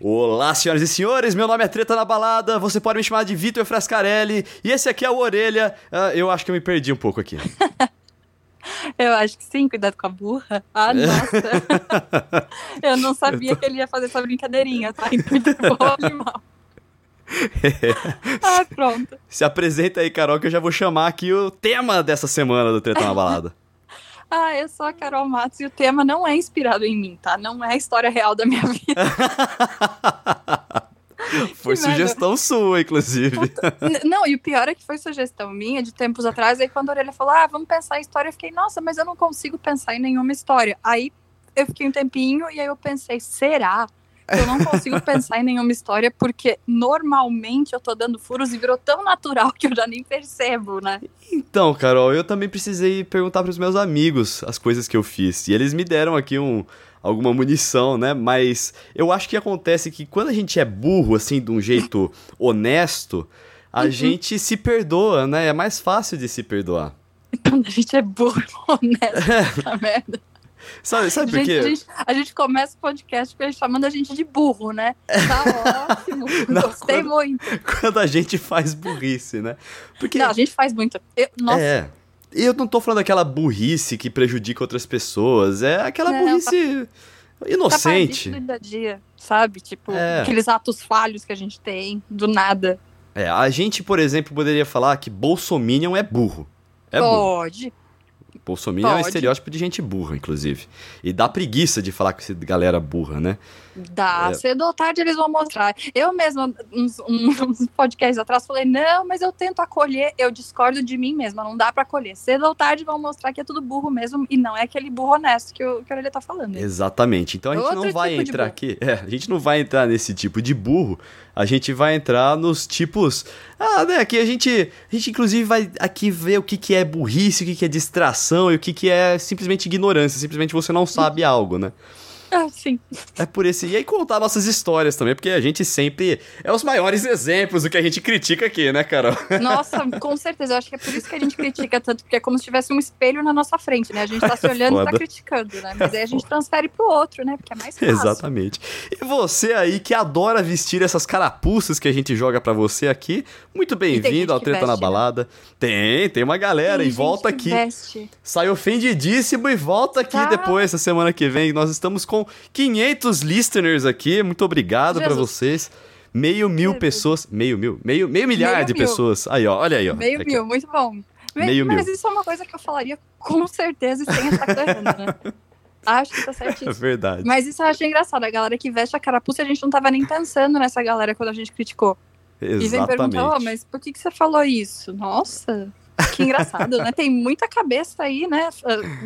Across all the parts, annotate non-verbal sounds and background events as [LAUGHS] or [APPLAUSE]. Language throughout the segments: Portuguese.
Olá, senhoras e senhores, meu nome é Treta na Balada, você pode me chamar de Vitor Frascarelli, e esse aqui é o Orelha. Uh, eu acho que eu me perdi um pouco aqui. [LAUGHS] eu acho que sim, cuidado com a burra. Ah, nossa. [LAUGHS] eu não sabia eu tô... que ele ia fazer essa brincadeirinha, tá? Muito bom, mal. É. Ah, pronto. Se apresenta aí, Carol, que eu já vou chamar aqui o tema dessa semana do Treta na Balada. Ah, eu sou a Carol Matos e o tema não é inspirado em mim, tá? Não é a história real da minha [LAUGHS] vida. foi sugestão sua, inclusive. Não, e o pior é que foi sugestão minha de tempos atrás. Aí quando a Orelha falou, ah, vamos pensar em história, eu fiquei, nossa, mas eu não consigo pensar em nenhuma história. Aí eu fiquei um tempinho e aí eu pensei, será? Eu não consigo pensar em nenhuma história porque normalmente eu tô dando furos e virou tão natural que eu já nem percebo, né? Então, Carol, eu também precisei perguntar para os meus amigos as coisas que eu fiz. E eles me deram aqui um alguma munição, né? Mas eu acho que acontece que quando a gente é burro assim de um jeito [LAUGHS] honesto, a uhum. gente se perdoa, né? É mais fácil de se perdoar. Quando a gente é burro, [LAUGHS] honesto, [LAUGHS] é. merda. Sabe, sabe por quê? A gente, a gente começa o podcast chamando a gente de burro, né? Tá ótimo. [LAUGHS] Não, Gostei quando, muito. Quando a gente faz burrice, né? Porque, não, a gente faz muito. Eu, nossa. É. E eu não tô falando daquela burrice que prejudica outras pessoas. É aquela não, burrice tá, inocente. Tá do dia sabe? Tipo, é. aqueles atos falhos que a gente tem, do nada. É, a gente, por exemplo, poderia falar que Bolsominion é burro. É Pode. Bolsonaro é um estereótipo de gente burra, inclusive. E dá preguiça de falar com essa galera burra, né? Dá. É... Cedo ou tarde eles vão mostrar. Eu mesma, uns, [LAUGHS] uns podcasts atrás, falei, não, mas eu tento acolher, eu discordo de mim mesma, não dá para acolher. Cedo ou tarde vão mostrar que é tudo burro mesmo, e não é aquele burro honesto que, o, que ele tá falando. Exatamente. Então a gente Outro não vai tipo entrar aqui. [LAUGHS] É, a gente não vai entrar nesse tipo de burro. A gente vai entrar nos tipos. Ah, né? Aqui a gente. A gente, inclusive, vai aqui ver o que, que é burrice, o que, que é distração e o que, que é simplesmente ignorância. Simplesmente você não sabe [LAUGHS] algo, né? Ah, sim. É por esse. E aí contar nossas histórias também, porque a gente sempre é os maiores exemplos do que a gente critica aqui, né, Carol? Nossa, com certeza. Eu acho que é por isso que a gente critica tanto, porque é como se tivesse um espelho na nossa frente, né? A gente tá se [LAUGHS] olhando e tá criticando, né? Mas aí a gente transfere pro outro, né? Porque é mais fácil. Exatamente. E você aí que adora vestir essas carapuças que a gente joga para você aqui, muito bem-vindo ao Treta veste, na né? Balada. Né? Tem, tem uma galera tem e volta aqui. Veste. Sai ofendidíssimo e volta aqui tá. depois, essa semana que vem. Nós estamos com 500 listeners aqui. Muito obrigado para vocês. Meio mil pessoas. Meio mil? Meio, meio milhar meio de mil. pessoas. Aí, ó. Olha aí, ó. Meio aqui. mil, muito bom. Meio Mas mil. isso é uma coisa que eu falaria com certeza e sem estar errando, né? Acho que tá certíssimo. [LAUGHS] É verdade. Mas isso eu achei engraçado. A galera que veste a carapuça, a gente não tava nem pensando nessa galera quando a gente criticou. Exatamente. E vem perguntar, oh, mas por que, que você falou isso? Nossa, que engraçado, né? Tem muita cabeça aí, né?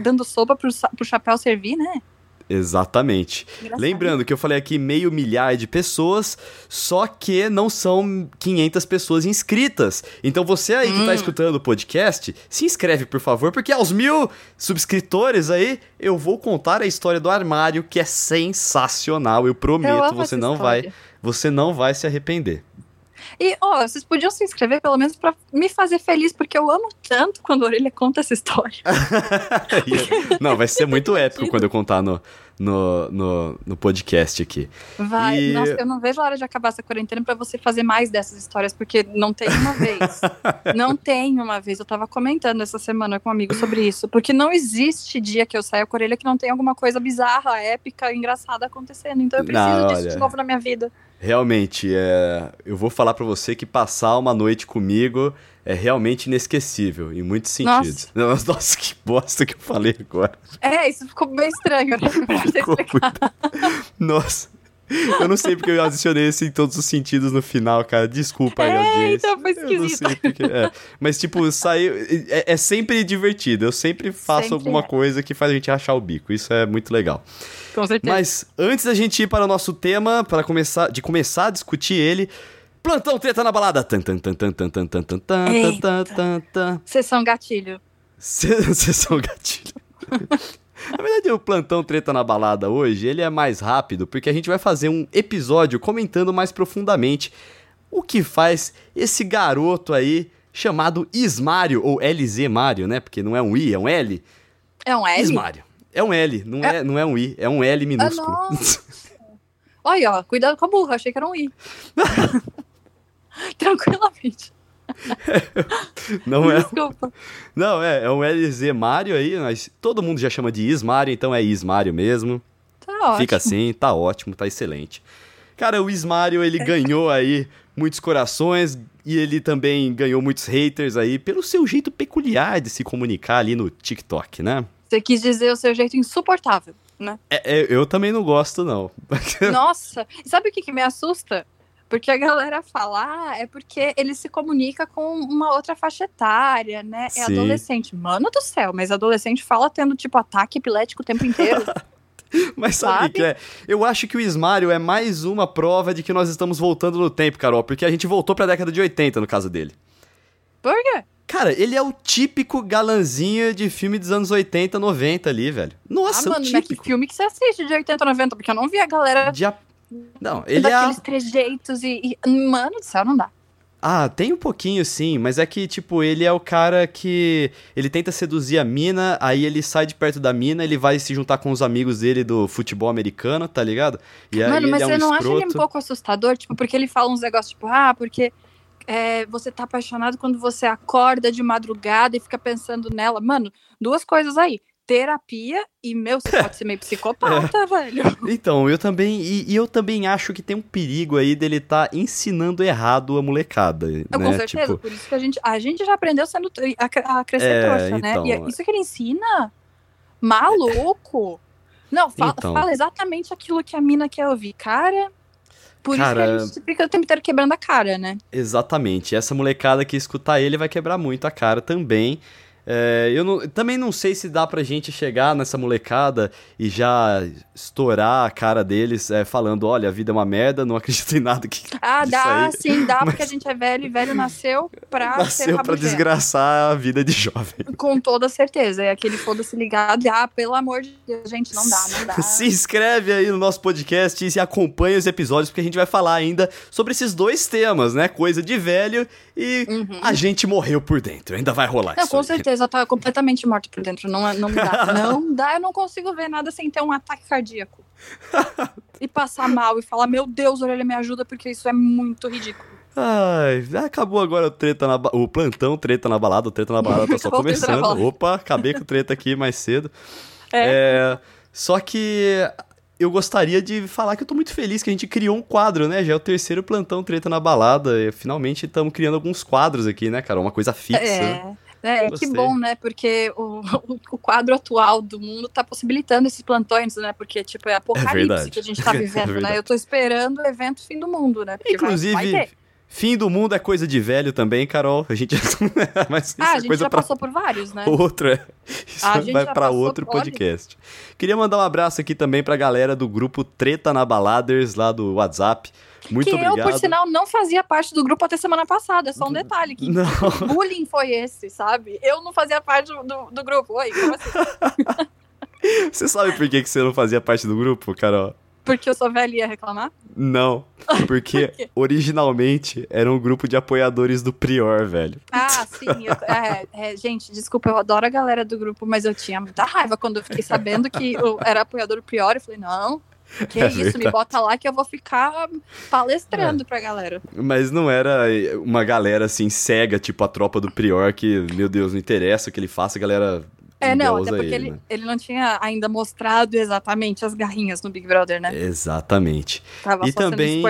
Dando sopa pro, pro chapéu servir, né? Exatamente. Engraçado. Lembrando que eu falei aqui meio milhar de pessoas, só que não são 500 pessoas inscritas. Então você aí que tá hum. escutando o podcast, se inscreve por favor, porque aos mil subscritores aí eu vou contar a história do armário que é sensacional. Eu prometo, eu você não história. vai, você não vai se arrepender. E, ó, vocês podiam se inscrever pelo menos para me fazer feliz, porque eu amo tanto quando a Orelha conta essa história. [LAUGHS] Não, vai ser muito épico quando eu contar no, no, no, no podcast aqui. Vai, e... nossa, eu não vejo a hora de acabar essa quarentena para você fazer mais dessas histórias, porque não tem uma vez. [LAUGHS] não tem uma vez. Eu tava comentando essa semana com um amigo sobre isso, porque não existe dia que eu saia com a orelha que não tem alguma coisa bizarra, épica, engraçada acontecendo. Então eu preciso não, disso olha... de novo na minha vida. Realmente, é, eu vou falar para você que passar uma noite comigo é realmente inesquecível, em muitos sentidos. [LAUGHS] Nossa, Nossa que bosta que eu falei agora. É, isso ficou bem estranho, né? [LAUGHS] ficou muito... Nossa. Eu não sei porque eu adicionei isso em todos os sentidos no final, cara. Desculpa aí, é, audiência. então foi esquisito. Porque, é. Mas, tipo, saiu. É, é, sempre divertido. Eu sempre faço sempre alguma é. coisa que faz a gente achar o bico. Isso é muito legal. Com certeza. Mas antes da gente ir para o nosso tema, para começar, de começar a discutir ele, plantão treta na balada. Sessão gatilho. [LAUGHS] Sessão gatilho. Na verdade, o plantão treta na balada hoje, ele é mais rápido, porque a gente vai fazer um episódio comentando mais profundamente o que faz esse garoto aí chamado Ismário, ou LZ Mário, né? Porque não é um I, é um L. É um L? Ismário. É um L, não é, é, não é um I, é um L minúsculo. Ah, Olha, cuidado com a burra, achei que era um I. [LAUGHS] [LAUGHS] Tranquilamente. [LAUGHS] não é. Desculpa. Não, é, é um LZ Mario aí, mas todo mundo já chama de Ismario, então é Ismario mesmo. Tá ótimo. Fica assim, tá ótimo, tá excelente. Cara, o Ismario, ele ganhou aí muitos corações e ele também ganhou muitos haters aí pelo seu jeito peculiar de se comunicar ali no TikTok, né? Você quis dizer o seu jeito insuportável, né? É, é, eu também não gosto, não. [LAUGHS] Nossa, sabe o que, que me assusta? Porque a galera fala, ah, é porque ele se comunica com uma outra faixa etária, né? É Sim. adolescente. Mano do céu, mas adolescente fala tendo, tipo, ataque epilético o tempo inteiro. [LAUGHS] Mas sabe, sabe? que é? Eu acho que o Ismário é mais uma prova de que nós estamos voltando no tempo, Carol, porque a gente voltou pra década de 80 no caso dele. Por quê? Cara, ele é o típico galanzinho de filme dos anos 80, 90 ali, velho. Nossa, ah, mano, é o típico. Mas que filme que você assiste de 80, 90? Porque eu não vi a galera... De a... Não, ele é... Daqueles trejeitos e, e... Mano do céu, não dá. Ah, tem um pouquinho sim, mas é que, tipo, ele é o cara que. Ele tenta seduzir a mina, aí ele sai de perto da mina, ele vai se juntar com os amigos dele do futebol americano, tá ligado? E Mano, mas é um você não escroto. acha ele um pouco assustador? Tipo, porque ele fala uns negócios, tipo, ah, porque é, você tá apaixonado quando você acorda de madrugada e fica pensando nela. Mano, duas coisas aí terapia e, meu, você pode ser meio [LAUGHS] psicopata, é. velho. Então, eu também. E, e, eu também acho que tem um perigo aí dele tá ensinando errado a molecada. né? Com certeza, tipo... por isso que a gente. A gente já aprendeu sendo a, a crescer é, trouxa, né? E é então, isso que ele ensina? Maluco! Não, fala, então... fala exatamente aquilo que a mina quer ouvir. Cara. Por cara, isso que a gente fica o tempo inteiro quebrando a cara, né? Exatamente. Essa molecada que escutar ele vai quebrar muito a cara também. É, eu não, também não sei se dá pra gente chegar nessa molecada e já estourar a cara deles é, falando: olha, a vida é uma merda, não acredito em nada que. Ah, dá, aí. sim, dá, [LAUGHS] Mas... porque a gente é velho e velho nasceu pra. [LAUGHS] Nasceu pra desgraçar a vida de jovem. Com toda certeza. É aquele foda-se ligado e, ah, pelo amor de Deus, gente, não dá, não dá. [LAUGHS] se inscreve aí no nosso podcast e acompanha os episódios, porque a gente vai falar ainda sobre esses dois temas, né? Coisa de velho e uhum. a gente morreu por dentro. Ainda vai rolar não, isso. Com aí. certeza certeza tá completamente morto por dentro. Não, não dá. [LAUGHS] Não dá, eu não consigo ver nada sem ter um ataque cardíaco. [LAUGHS] e passar mal e falar, meu Deus, orelha, me ajuda, porque isso é muito ridículo. Ai, acabou agora o treta na o plantão, treta na balada, o treta na balada tá só [LAUGHS] começando. Opa, acabei com o treta aqui mais cedo. É. é. Só que eu gostaria de falar que eu tô muito feliz que a gente criou um quadro, né? Já é o terceiro plantão treta na balada. E finalmente estamos criando alguns quadros aqui, né, cara? Uma coisa fixa. É. É, que bom, né? Porque [LAUGHS] o, o, quadro atual do mundo tá possibilitando esses plantões, né? Porque, tipo, é, é apocalipse é que a gente tá [LAUGHS] é vivendo, é né? Eu tô esperando o evento fim do mundo, né? Porque Inclusive, vai, vai fim do mundo é coisa de velho também, Carol. A gente, [LAUGHS] Mas ah, a gente já passou por vários, né? Outro, é. Isso vai para outro podcast. Queria mandar um abraço aqui também pra galera do grupo Treta na Baladers, lá do WhatsApp. Muito que obrigado. eu, por sinal, não fazia parte do grupo até semana passada. É só um detalhe. Que não. [LAUGHS] bullying foi esse, sabe? Eu não fazia parte do, do grupo. Oi, como assim? [LAUGHS] você sabe por que, que você não fazia parte do grupo, Carol? Porque eu sou velha e ia reclamar? Não, [LAUGHS] porque Por originalmente era um grupo de apoiadores do Prior, velho. Ah, sim. Eu, é, é, gente, desculpa, eu adoro a galera do grupo, mas eu tinha muita raiva quando eu fiquei sabendo que eu era apoiador do Prior. Eu falei, não, que [LAUGHS] é isso, verdade. me bota lá que eu vou ficar palestrando é. pra galera. Mas não era uma galera assim cega, tipo a tropa do Prior, que, meu Deus, não interessa o que ele faça, a galera. É, não, até porque ele, né? ele, não tinha ainda mostrado exatamente as garrinhas no Big Brother, né? Exatamente. Tava e também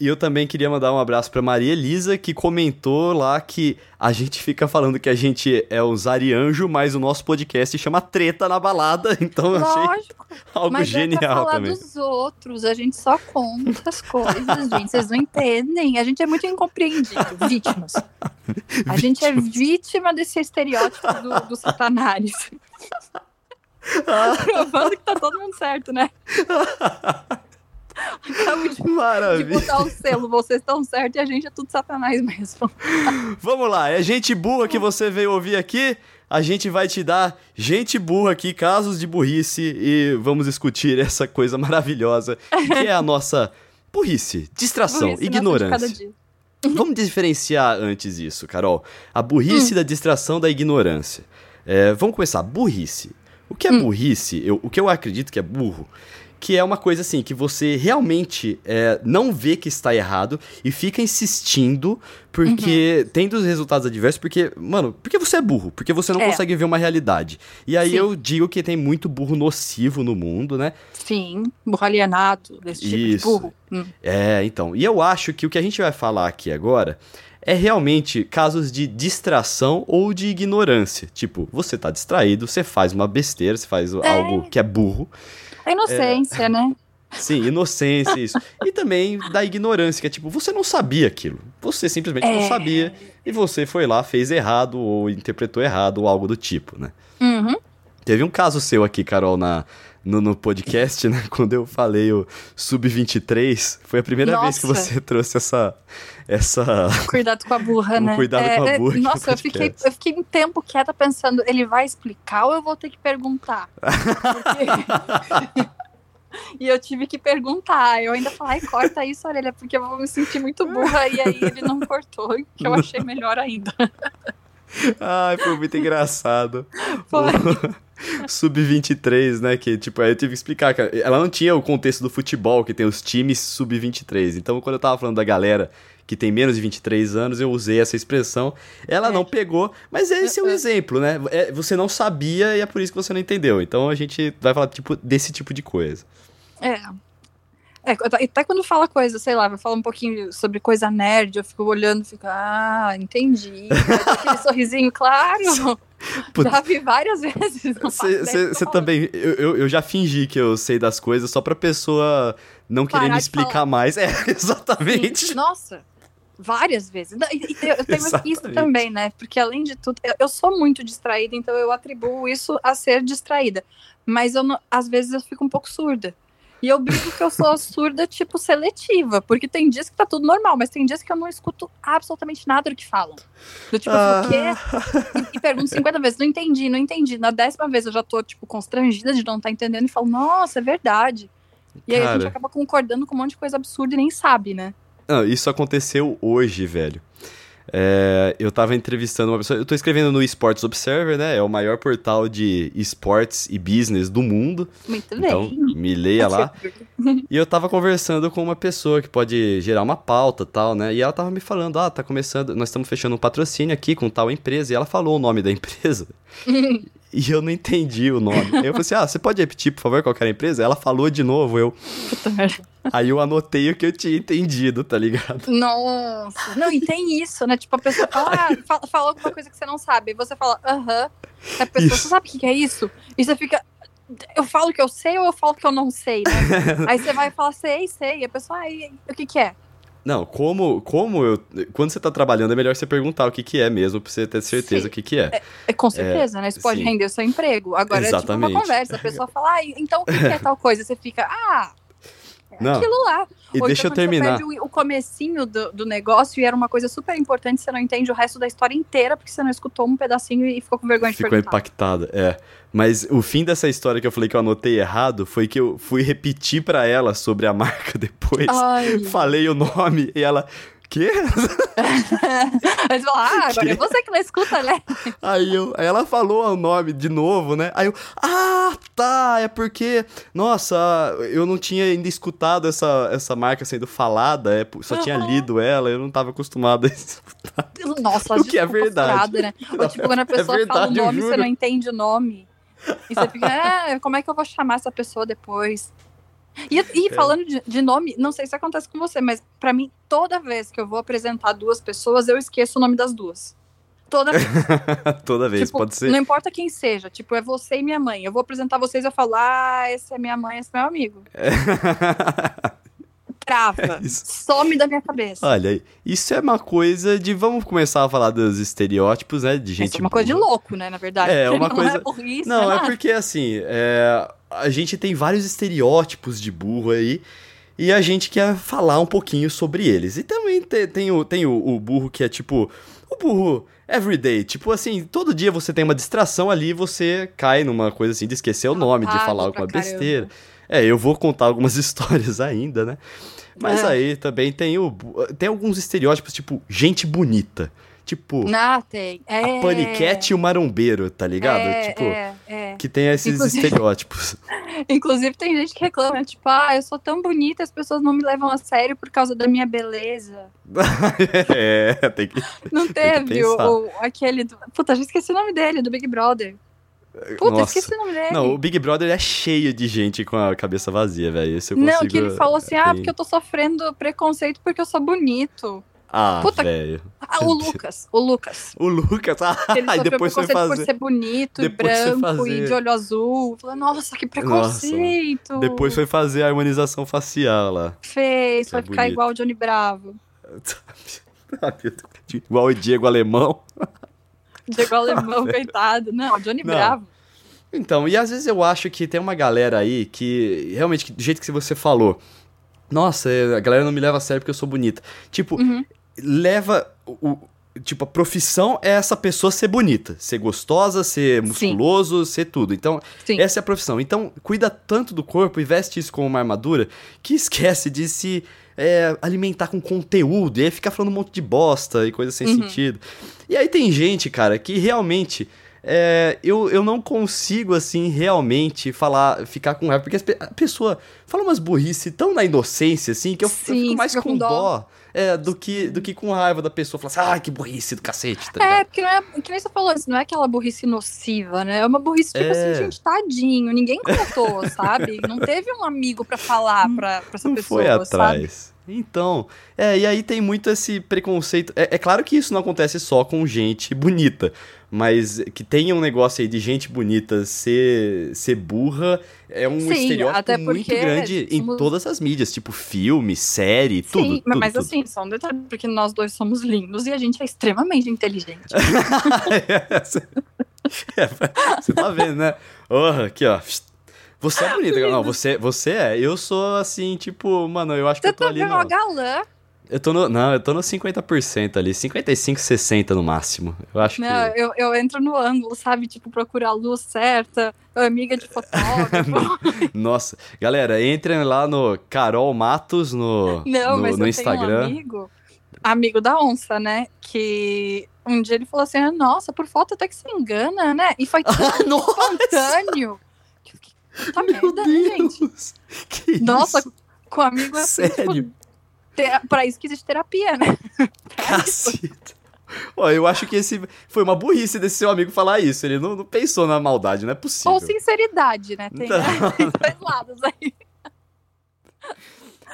e eu também queria mandar um abraço para Maria Elisa, que comentou lá que a gente fica falando que a gente é o Zarianjo, mas o nosso podcast chama Treta na Balada, [LAUGHS] então eu achei algo mas genial é pra falar também. dos outros, a gente só conta as coisas, [LAUGHS] gente, vocês não entendem. A gente é muito incompreendido, [LAUGHS] vítimas. A gente é vítima desse estereótipo do, do satanás. Provando que tá todo mundo certo, né? Acabo de, Maravilha. de botar o selo. Vocês estão certos e a gente é tudo satanás mesmo. Vamos lá, é gente burra que você veio ouvir aqui. A gente vai te dar gente burra aqui, casos de burrice, e vamos discutir [LAUGHS] essa coisa maravilhosa que é a nossa burrice, distração, burrice, ignorância. Vamos diferenciar antes isso, Carol. A burrice hum. da distração da ignorância. É, vamos começar. Burrice. O que é hum. burrice? Eu, o que eu acredito que é burro que é uma coisa assim, que você realmente é, não vê que está errado e fica insistindo porque uhum. tendo os resultados adversos, porque, mano, porque você é burro, porque você não é. consegue ver uma realidade. E aí Sim. eu digo que tem muito burro nocivo no mundo, né? Sim, burro alienado, desse tipo Isso. de burro. Hum. É, então. E eu acho que o que a gente vai falar aqui agora é realmente casos de distração ou de ignorância. Tipo, você tá distraído, você faz uma besteira, você faz é. algo que é burro. A inocência, é... né? Sim, inocência, isso. E também da ignorância, que é tipo, você não sabia aquilo. Você simplesmente é... não sabia e você foi lá, fez errado ou interpretou errado ou algo do tipo, né? Uhum. Teve um caso seu aqui, Carol, na, no, no podcast, né? [LAUGHS] Quando eu falei o Sub-23, foi a primeira nossa. vez que você [LAUGHS] trouxe essa. essa... Cuidado com a burra, [LAUGHS] né? Cuidado é, com a é, burra. Nossa, eu fiquei, eu fiquei um tempo quieta pensando, ele vai explicar ou eu vou ter que perguntar? Porque... E eu tive que perguntar. Eu ainda falei, corta isso, orelha, porque eu vou me sentir muito burra. E aí ele não cortou, que eu achei melhor ainda. Ai, foi muito engraçado. [LAUGHS] Foi. Sub-23, né? Que, tipo, aí eu tive que explicar. Que ela não tinha o contexto do futebol, que tem os times sub-23. Então, quando eu tava falando da galera que tem menos de 23 anos, eu usei essa expressão. Ela é. não pegou, mas esse é um é. exemplo, né? É, você não sabia e é por isso que você não entendeu. Então, a gente vai falar tipo, desse tipo de coisa. É. É, até quando fala coisa, sei lá, vai falar um pouquinho sobre coisa nerd, eu fico olhando e fico, ah, entendi. [LAUGHS] Aquele sorrisinho, claro. Putz. Já vi várias [LAUGHS] vezes. Você também. Eu, eu já fingi que eu sei das coisas só pra pessoa não Parar querer me explicar mais. É, [LAUGHS] exatamente. Sim. Nossa, várias vezes. Eu tenho isso também, né? Porque além de tudo, eu sou muito distraída, então eu atribuo isso a ser distraída. Mas eu, às vezes eu fico um pouco surda. E eu brinco que eu sou surda, tipo, seletiva, porque tem dias que tá tudo normal, mas tem dias que eu não escuto absolutamente nada do que falam. Do tipo, ah. o quê? E, e pergunto 50 vezes, não entendi, não entendi. Na décima vez eu já tô, tipo, constrangida de não estar tá entendendo e falo, nossa, é verdade. E aí Cara. a gente acaba concordando com um monte de coisa absurda e nem sabe, né? Não, isso aconteceu hoje, velho. É, eu tava entrevistando uma pessoa. Eu tô escrevendo no Esports Observer, né? É o maior portal de esportes e business do mundo. Muito então, bem. me leia lá. e eu tava conversando com uma pessoa que pode gerar uma pauta tal, né? E ela tava me falando: ah, tá começando, nós estamos fechando um patrocínio aqui com tal empresa. E ela falou o nome da empresa. [LAUGHS] e eu não entendi o nome. eu falei assim: ah, você pode repetir, por favor, qual era a empresa? Ela falou de novo, eu. Puta merda. Aí eu anotei o que eu tinha entendido, tá ligado? Nossa. Não, e tem isso, né? Tipo, a pessoa fala, ah, fala, alguma coisa que você não sabe. E você fala, aham. Uh -huh. A pessoa, isso. você sabe o que é isso? E você fica. Eu falo que eu sei ou eu falo que eu não sei, né? [LAUGHS] Aí você vai falar, sei, sei. E a pessoa, ah, o que que é? Não, como, como eu. Quando você tá trabalhando, é melhor você perguntar o que, que é mesmo, pra você ter certeza Sim. o que, que é. é. é com certeza, é, né? Isso pode sim. render o seu emprego. Agora Exatamente. é tipo uma conversa. A pessoa fala, ah, então o que, que é tal coisa? Você fica, ah, não. aquilo lá. E Ou deixa então, eu terminar. Você o, comecinho do, do negócio e era uma coisa super importante, você não entende o resto da história inteira porque você não escutou um pedacinho e ficou com vergonha ficou de perguntar. Ficou impactada, é. Mas o fim dessa história que eu falei que eu anotei errado foi que eu fui repetir para ela sobre a [LAUGHS] marca depois. Ai. Falei o nome e ela quê? [LAUGHS] Mas ah, agora é você que não escuta, né? Aí, eu, aí ela falou o nome de novo, né? Aí eu, ah, tá, é porque, nossa, eu não tinha ainda escutado essa, essa marca sendo falada, é, só uhum. tinha lido ela, eu não tava acostumado a escutar. Nossa, [LAUGHS] o que é verdade. Né? Ou tipo, quando a é pessoa é verdade, fala o nome, você não entende o nome. E você fica, [LAUGHS] ah, como é que eu vou chamar essa pessoa depois? E, e falando de, de, nome, não sei se acontece com você, mas para mim, toda vez que eu vou apresentar duas pessoas, eu esqueço o nome das duas. Toda vez. [LAUGHS] toda vez, tipo, pode ser. Não importa quem seja, tipo, é você e minha mãe. Eu vou apresentar vocês e eu falo, ah, esse é minha mãe, esse é meu amigo. [LAUGHS] Trava. É some da minha cabeça. Olha, isso é uma coisa de. Vamos começar a falar dos estereótipos, né? De gente. Isso é uma coisa de louco, né? Na verdade. É, uma [LAUGHS] não coisa. É burrice, não, é, é porque assim. É a gente tem vários estereótipos de burro aí. E a gente quer falar um pouquinho sobre eles. E também tem, tem, o, tem o, o burro que é tipo. O burro everyday. Tipo assim, todo dia você tem uma distração ali e você cai numa coisa assim de esquecer o nome, de falar alguma besteira. É, eu vou contar algumas [LAUGHS] histórias ainda, né? Mas é. aí também tem o. Tem alguns estereótipos, tipo, gente bonita. Tipo. Ah, tem. É... A paniquete e o marombeiro, tá ligado? É, tipo. é, é. Que tem esses Inclusive... estereótipos. [LAUGHS] Inclusive, tem gente que reclama, tipo, ah, eu sou tão bonita, as pessoas não me levam a sério por causa da minha beleza. [LAUGHS] é, tem que. Não teve que o, o, aquele. Do... Puta, já esqueci o nome dele, do Big Brother. Puta, Nossa. esqueci o nome dele. Não, o Big Brother é cheio de gente com a cabeça vazia, velho. Não, que ele falou assim: ah, porque eu tô sofrendo preconceito porque eu sou bonito. Ah, velho. Ah, o Lucas, o Lucas. O Lucas, [LAUGHS] ah, ele e depois foi fazer. por ser bonito depois e branco e de olho azul. Falei, nossa, que preconceito. Nossa. Depois foi fazer a harmonização facial lá. Fez, foi ficar igual o Johnny Bravo. [LAUGHS] igual o Diego Alemão. [LAUGHS] Diego Alemão, [LAUGHS] coitado. Não, Johnny Não. Bravo. Então, e às vezes eu acho que tem uma galera aí que, realmente, do jeito que você falou, nossa, a galera não me leva a sério porque eu sou bonita. Tipo, uhum leva o, tipo, a profissão é essa pessoa ser bonita, ser gostosa, ser musculoso, Sim. ser tudo. Então, Sim. essa é a profissão. Então, cuida tanto do corpo e veste isso como uma armadura que [LAUGHS] esquece de se é, alimentar com conteúdo e aí fica falando um monte de bosta e coisa sem uhum. sentido. E aí tem gente, cara, que realmente. É, eu, eu não consigo, assim, realmente falar, ficar com raiva, porque a pessoa fala umas burrice tão na inocência, assim, que eu, Sim, eu fico mais com, com dó. dó é, do que, do que com raiva da pessoa. Falar assim, ah, que burrice do cacete, tá É, porque não é, que nem você falou, assim, não é aquela burrice nociva, né? É uma burrice, tipo assim, é... assim, gente, tadinho, ninguém contou, sabe? Não teve um amigo para falar pra, pra essa não pessoa, foi atrás. Sabe? Então, é, e aí tem muito esse preconceito. É, é, claro que isso não acontece só com gente bonita, mas que tenha um negócio aí de gente bonita ser, ser burra é um Sim, estereótipo muito grande somos... em todas as mídias, tipo filme, série, Sim, tudo. Sim, mas tudo. assim, só um detalhe, porque nós dois somos lindos e a gente é extremamente inteligente. [LAUGHS] é, você tá vendo, né? Oh, aqui, ó. Você é bonita, não, você, você é. Eu sou assim, tipo, mano, eu acho que eu tô ali. Você tá galã. Eu tô no. Não, eu tô no 50% ali. 55, 60 no máximo. Eu acho não, que. Eu, eu entro no ângulo, sabe? Tipo, procurar a luz certa, amiga de [LAUGHS] fotógrafo. [LAUGHS] Nossa. Galera, entrem lá no Carol Matos no, não, no, mas no Instagram. Tenho um amigo, amigo da onça, né? Que um dia ele falou assim: nossa, por foto até que se engana, né? E foi [LAUGHS] tão espontâneo. Tá Meu merda, né, gente? Nossa, isso? com amigo é assim, Sério? Tipo, pra isso que existe terapia, né? [LAUGHS] Caceta. Ó, eu acho que esse foi uma burrice desse seu amigo falar isso. Ele não, não pensou na maldade, não é possível. Ou sinceridade, né? Tem, né? [LAUGHS] tem dois lados aí.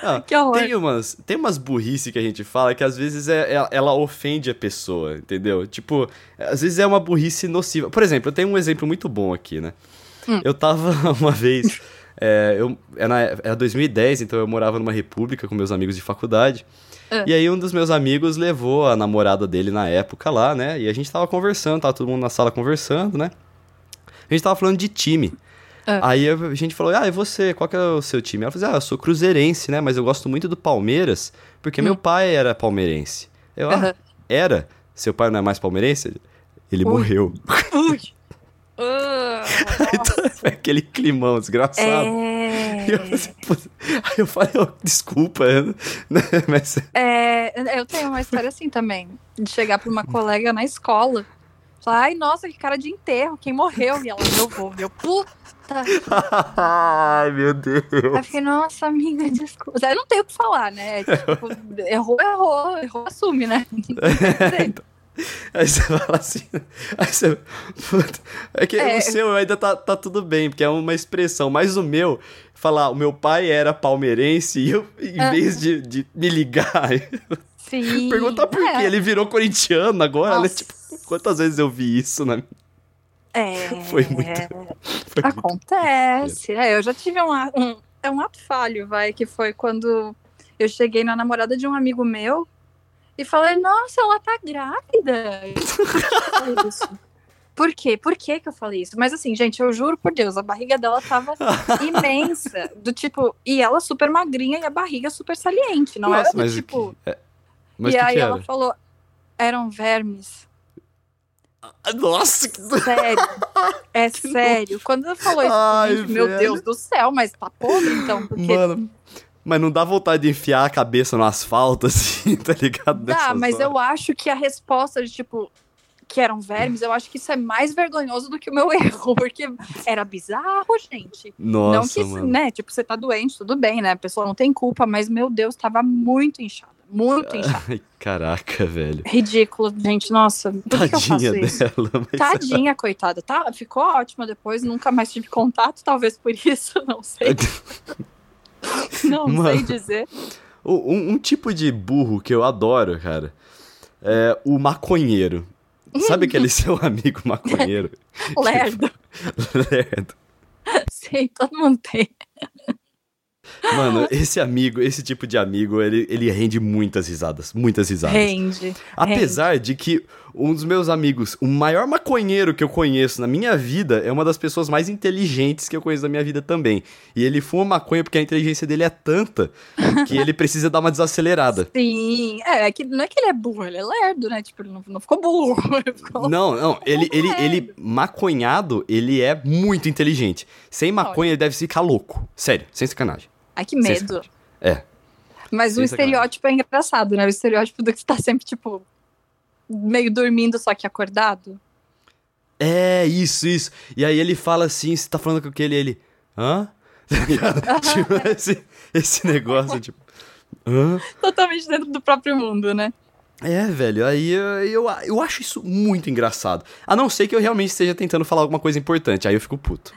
Ah, [LAUGHS] que horror. Tem umas, tem umas burrice que a gente fala que às vezes é, é, ela ofende a pessoa, entendeu? Tipo, às vezes é uma burrice nociva. Por exemplo, eu tenho um exemplo muito bom aqui, né? Hum. Eu tava [LAUGHS] uma vez. É, eu, era, era 2010, então eu morava numa república com meus amigos de faculdade. É. E aí um dos meus amigos levou a namorada dele na época lá, né? E a gente tava conversando, tava todo mundo na sala conversando, né? A gente tava falando de time. É. Aí a gente falou, ah, e você, qual que é o seu time? Ela falou, ah, eu sou cruzeirense, né? Mas eu gosto muito do Palmeiras, porque hum. meu pai era palmeirense. Eu, ah, uhum. era? Seu pai não é mais palmeirense? Ele Ui. morreu. Ui. [LAUGHS] [LAUGHS] Uh, aquele climão desgraçado. É... Eu, aí eu falei, oh, desculpa, né? [LAUGHS] Mas... É, eu tenho uma história assim também, de chegar pra uma colega na escola, falar, ai, nossa, que cara de enterro, quem morreu? E ela, meu avô, meu puta. [LAUGHS] ai, meu Deus. Aí eu fiquei, nossa, amiga, desculpa. Eu não tenho o que falar, né? Tipo, errou, errou, errou, assume, né? [LAUGHS] Aí você fala assim. Aí você, é que é. o seu ainda tá, tá tudo bem, porque é uma expressão. Mas o meu, falar, o meu pai era palmeirense e eu, em ah. vez de, de me ligar. [LAUGHS] Sim. [LAUGHS] Perguntar por é. que ele virou corintiano agora. Né? Tipo, quantas vezes eu vi isso na É. Foi muito. Foi Acontece. Muito é, eu já tive um, um, é um ato falho, vai, que foi quando eu cheguei na namorada de um amigo meu e falei, nossa, ela tá grávida. [LAUGHS] Por quê? Por que que eu falei isso? Mas assim, gente, eu juro por Deus, a barriga dela tava [LAUGHS] imensa. Do tipo, e ela super magrinha e a barriga super saliente. Não Nossa, era do tipo. Que... É... E aí ela falou, eram vermes. Nossa, que... Sério. É [LAUGHS] sério. Quando ela falou isso, Ai, gente, meu Deus do céu, mas tá podre então? Porque... Mano, Mas não dá vontade de enfiar a cabeça no asfalto, [LAUGHS] assim, tá ligado? Dá, mas horas. eu acho que a resposta de, tipo, que eram vermes, eu acho que isso é mais vergonhoso do que o meu [LAUGHS] erro, porque era bizarro, gente. Nossa, não que, né, tipo, você tá doente, tudo bem, né? A pessoa não tem culpa, mas, meu Deus, tava muito inchada. Muito inchada. Ai, [LAUGHS] caraca, velho. Ridículo, gente. Nossa, por Tadinha que eu faço isso? Dela, mas... Tadinha, coitada. Tá, ficou ótima depois, nunca mais tive contato, talvez por isso, não sei. [LAUGHS] não Mano, sei dizer. Um, um, tipo de burro que eu adoro, cara, é o maconheiro. Sabe aquele [LAUGHS] seu amigo maconheiro? Lerdo. [LAUGHS] Lerdo. Sei, todo mundo tem. Mano, esse amigo, esse tipo de amigo, ele, ele rende muitas risadas. Muitas risadas. Rende. Apesar rende. de que um dos meus amigos, o maior maconheiro que eu conheço na minha vida, é uma das pessoas mais inteligentes que eu conheço na minha vida também. E ele fuma maconha porque a inteligência dele é tanta [LAUGHS] que ele precisa dar uma desacelerada. Sim, é, é que não é que ele é burro, ele é lerdo, né? Tipo, ele não, não ficou burro. [LAUGHS] Ficou não, não, ele, ele, ele, maconhado, ele é muito inteligente. Sem maconha, ele deve ficar louco. Sério, sem sacanagem. Ai, que medo. É. Mas o estereótipo é engraçado, né? O estereótipo do que está sempre, tipo, meio dormindo, só que acordado. É, isso, isso. E aí ele fala assim, você tá falando com aquele, ele, hã? [LAUGHS] [LAUGHS] tipo, esse, esse negócio, tipo, hã? Totalmente dentro do próprio mundo, né? É, velho, aí eu, eu, eu acho isso muito engraçado. A não ser que eu realmente esteja tentando falar alguma coisa importante, aí eu fico puto.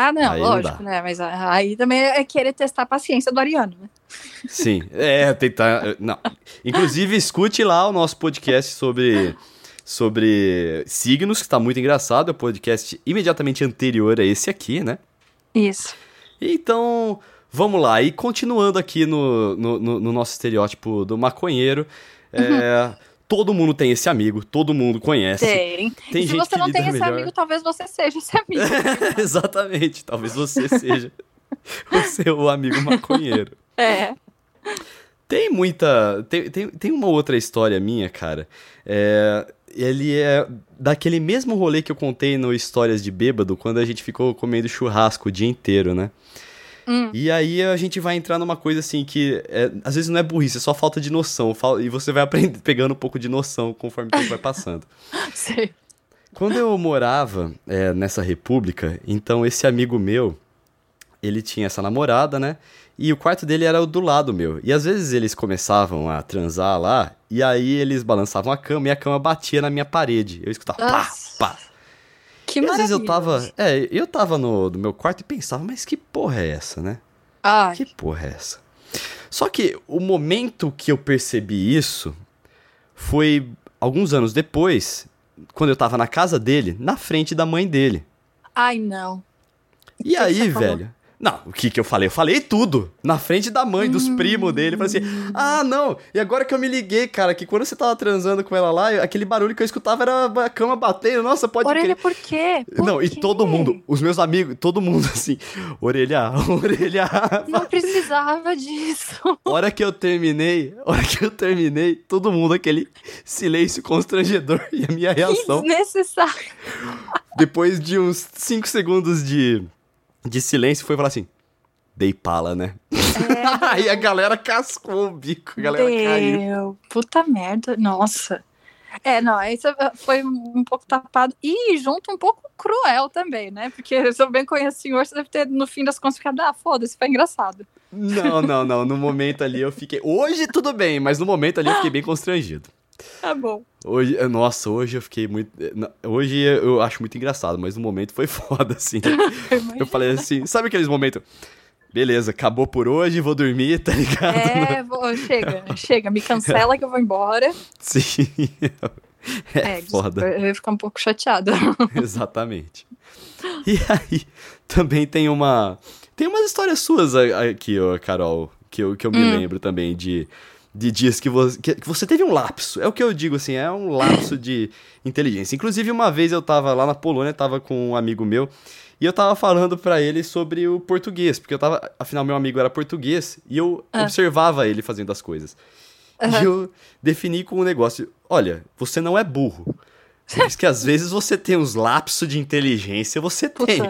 Ah, não, aí lógico, não né? Mas aí também é querer testar a paciência do Ariano, né? Sim, é, tentar. Não. Inclusive, escute lá o nosso podcast sobre, sobre signos, que está muito engraçado. É o podcast imediatamente anterior a esse aqui, né? Isso. Então, vamos lá. E continuando aqui no, no, no nosso estereótipo do maconheiro. Uhum. É, todo mundo tem esse amigo, todo mundo conhece. Tem. tem e se você não tem esse melhor. amigo, talvez você seja esse amigo. [LAUGHS] Exatamente, talvez você seja [LAUGHS] o seu amigo maconheiro. [LAUGHS] É. Tem muita. Tem, tem, tem uma outra história minha, cara. É, ele é daquele mesmo rolê que eu contei no Histórias de Bêbado, quando a gente ficou comendo churrasco o dia inteiro, né? Hum. E aí a gente vai entrar numa coisa assim que é, às vezes não é burrice, é só falta de noção. E você vai aprender, [LAUGHS] pegando um pouco de noção conforme o tempo vai passando. [LAUGHS] Sim. Quando eu morava é, nessa república, então esse amigo meu, ele tinha essa namorada, né? E o quarto dele era o do lado meu. E às vezes eles começavam a transar lá, e aí eles balançavam a cama e a cama batia na minha parede. Eu escutava Nossa. pá, pá. Que e às vezes eu tava. É, eu tava no, no meu quarto e pensava, mas que porra é essa, né? Ai. Que porra é essa? Só que o momento que eu percebi isso foi alguns anos depois, quando eu tava na casa dele, na frente da mãe dele. Ai, não. E aí, velho, não, o que que eu falei? Eu falei tudo. Na frente da mãe, dos primos dele. Falei assim: ah, não. E agora que eu me liguei, cara, que quando você tava transando com ela lá, aquele barulho que eu escutava era a cama batendo. Nossa, pode Orelha, por quê? Por não, quê? e todo mundo, os meus amigos, todo mundo [LAUGHS] assim: orelha, [LAUGHS] orelha. Não precisava disso. [LAUGHS] Hora que eu terminei, hora que eu terminei, todo mundo aquele silêncio constrangedor e a minha reação. Desnecessário. Depois de uns 5 segundos de de silêncio foi falar assim: dei pala, né? É, [LAUGHS] Aí a galera cascou o bico, a galera Deu. caiu. Puta merda, nossa. É, não, isso foi um pouco tapado e junto um pouco cruel também, né? Porque se eu bem conheço o senhor, você deve ter, no fim das contas, ficado, ah, foda-se, foi engraçado. Não, não, não. No momento ali eu fiquei. Hoje tudo bem, mas no momento ali eu fiquei bem constrangido. Tá bom. Hoje, eh, nossa, hoje eu fiquei muito. Eh, hoje eu acho muito engraçado, mas no momento foi [LAUGHS] foda, assim. [LAUGHS] eu falei assim, sabe aqueles momentos? Beleza, acabou por hoje, vou dormir, tá ligado? É, vou, chega, chega, me cancela que eu vou embora. [LAUGHS] Sim. É, é foda. Eu ia ficar um pouco chateada. Exatamente. E aí, também tem uma. Tem umas histórias suas aqui, ó, Carol, que eu, que eu me hum. lembro também de de dias que você, que, que, você teve um lapso. É o que eu digo, assim, é um lapso de inteligência. Inclusive, uma vez eu tava lá na Polônia, tava com um amigo meu, e eu tava falando para ele sobre o português, porque eu tava, afinal, meu amigo era português, e eu ah. observava ele fazendo as coisas. Uhum. E eu defini com um negócio, olha, você não é burro. Mas que às vezes você tem uns lapsos de inteligência, você Puta. tem.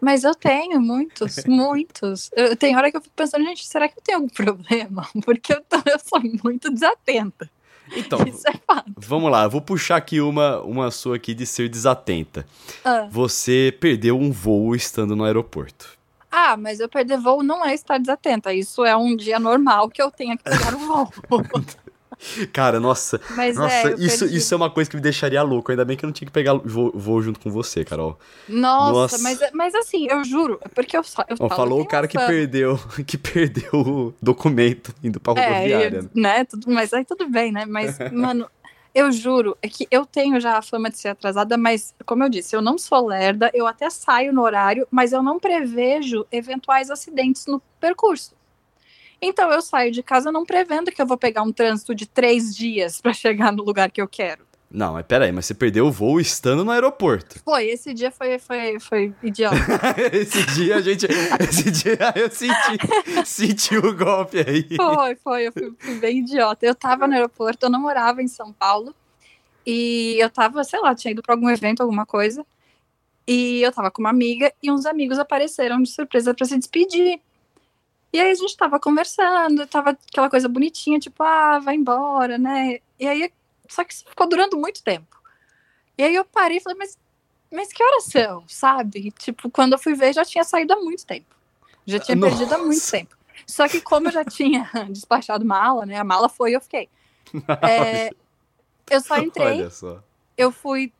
Mas eu tenho muitos, [LAUGHS] muitos. Eu, tem hora que eu fico pensando, gente, será que eu tenho algum [LAUGHS] problema? Porque eu, tô, eu sou muito desatenta. Então, é vamos lá, eu vou puxar aqui uma, uma sua aqui de ser desatenta. Ah. Você perdeu um voo estando no aeroporto. Ah, mas eu perder voo não é estar desatenta. Isso é um dia normal que eu tenha que pegar o voo. [LAUGHS] Cara, nossa. Mas nossa, é, isso, isso é uma coisa que me deixaria louco. Ainda bem que eu não tinha que pegar voo, voo junto com você, Carol. Nossa, nossa. Mas, mas assim, eu juro, é porque eu só. Eu oh, falou o cara que perdeu, [LAUGHS] que perdeu o documento indo pra é, rodoviária. É, né? Tudo, mas aí tudo bem, né? Mas, [LAUGHS] mano, eu juro, é que eu tenho já a fama de ser atrasada, mas, como eu disse, eu não sou lerda, eu até saio no horário, mas eu não prevejo eventuais acidentes no percurso. Então eu saio de casa não prevendo que eu vou pegar um trânsito de três dias para chegar no lugar que eu quero. Não, mas peraí, mas você perdeu o voo estando no aeroporto. Foi, esse dia foi, foi, foi idiota. [LAUGHS] esse dia a gente. Esse dia eu senti, senti o golpe aí. Foi, foi, eu fui, fui, bem idiota. Eu tava no aeroporto, eu não morava em São Paulo. E eu tava, sei lá, tinha ido pra algum evento, alguma coisa. E eu tava com uma amiga e uns amigos apareceram de surpresa para se despedir. E aí a gente tava conversando, tava aquela coisa bonitinha, tipo, ah, vai embora, né? E aí, só que isso ficou durando muito tempo. E aí eu parei e falei, mas, mas que horas são, sabe? Tipo, quando eu fui ver, já tinha saído há muito tempo. Já tinha Nossa. perdido há muito tempo. Só que como eu já tinha [LAUGHS] despachado mala, né? A mala foi e eu fiquei. [LAUGHS] É, eu só entrei. Olha só. Eu fui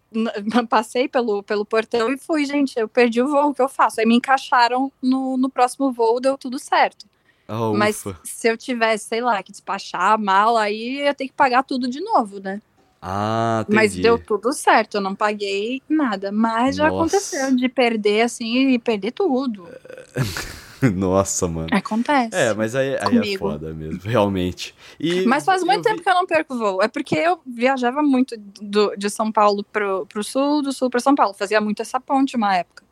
passei pelo, pelo portão e fui, gente, eu perdi o voo, o que eu faço? Aí me encaixaram no, no próximo voo, deu tudo certo. Oh, Mas ufa. se eu tivesse, sei lá, que despachar a mala, aí eu ia ter que pagar tudo de novo, né? Ah, entendi. Mas deu tudo certo, eu não paguei nada. Mas Nossa. já aconteceu de perder, assim, e perder tudo. [LAUGHS] [LAUGHS] Nossa, mano. Acontece. É, mas aí, aí é foda mesmo, realmente. E mas faz muito tempo vi... que eu não perco voo. É porque eu viajava muito do, de São Paulo pro, pro sul, do sul para São Paulo. Fazia muito essa ponte uma época.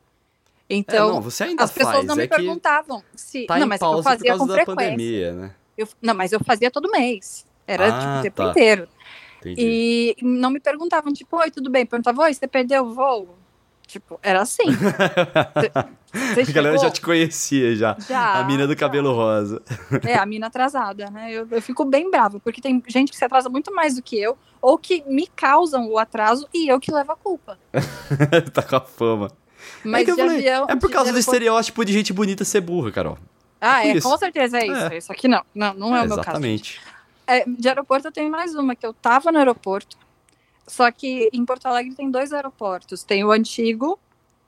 Então, é, não, você ainda as pessoas faz, não me é perguntavam se. Tá não, mas eu fazia com frequência. Pandemia, né? Eu, não, mas eu fazia todo mês. Era ah, tipo, o tempo tá. inteiro. Entendi. E não me perguntavam, tipo, oi, tudo bem? Perguntavam, oi, você perdeu o voo? Tipo, era assim. [LAUGHS] a galera já te conhecia já. já a mina do cabelo rosa. É, a mina atrasada, né? Eu, eu fico bem brava, porque tem gente que se atrasa muito mais do que eu, ou que me causam o atraso e eu que levo a culpa. [LAUGHS] tá com a fama. Mas é, falei, avião, é por causa do estereótipo de gente bonita ser burra, Carol. Ah, é, é com certeza é isso. É. Isso aqui não. Não, não é, é o meu caso. Exatamente. É, de aeroporto eu tenho mais uma, que eu tava no aeroporto, só que em Porto Alegre tem dois aeroportos. Tem o antigo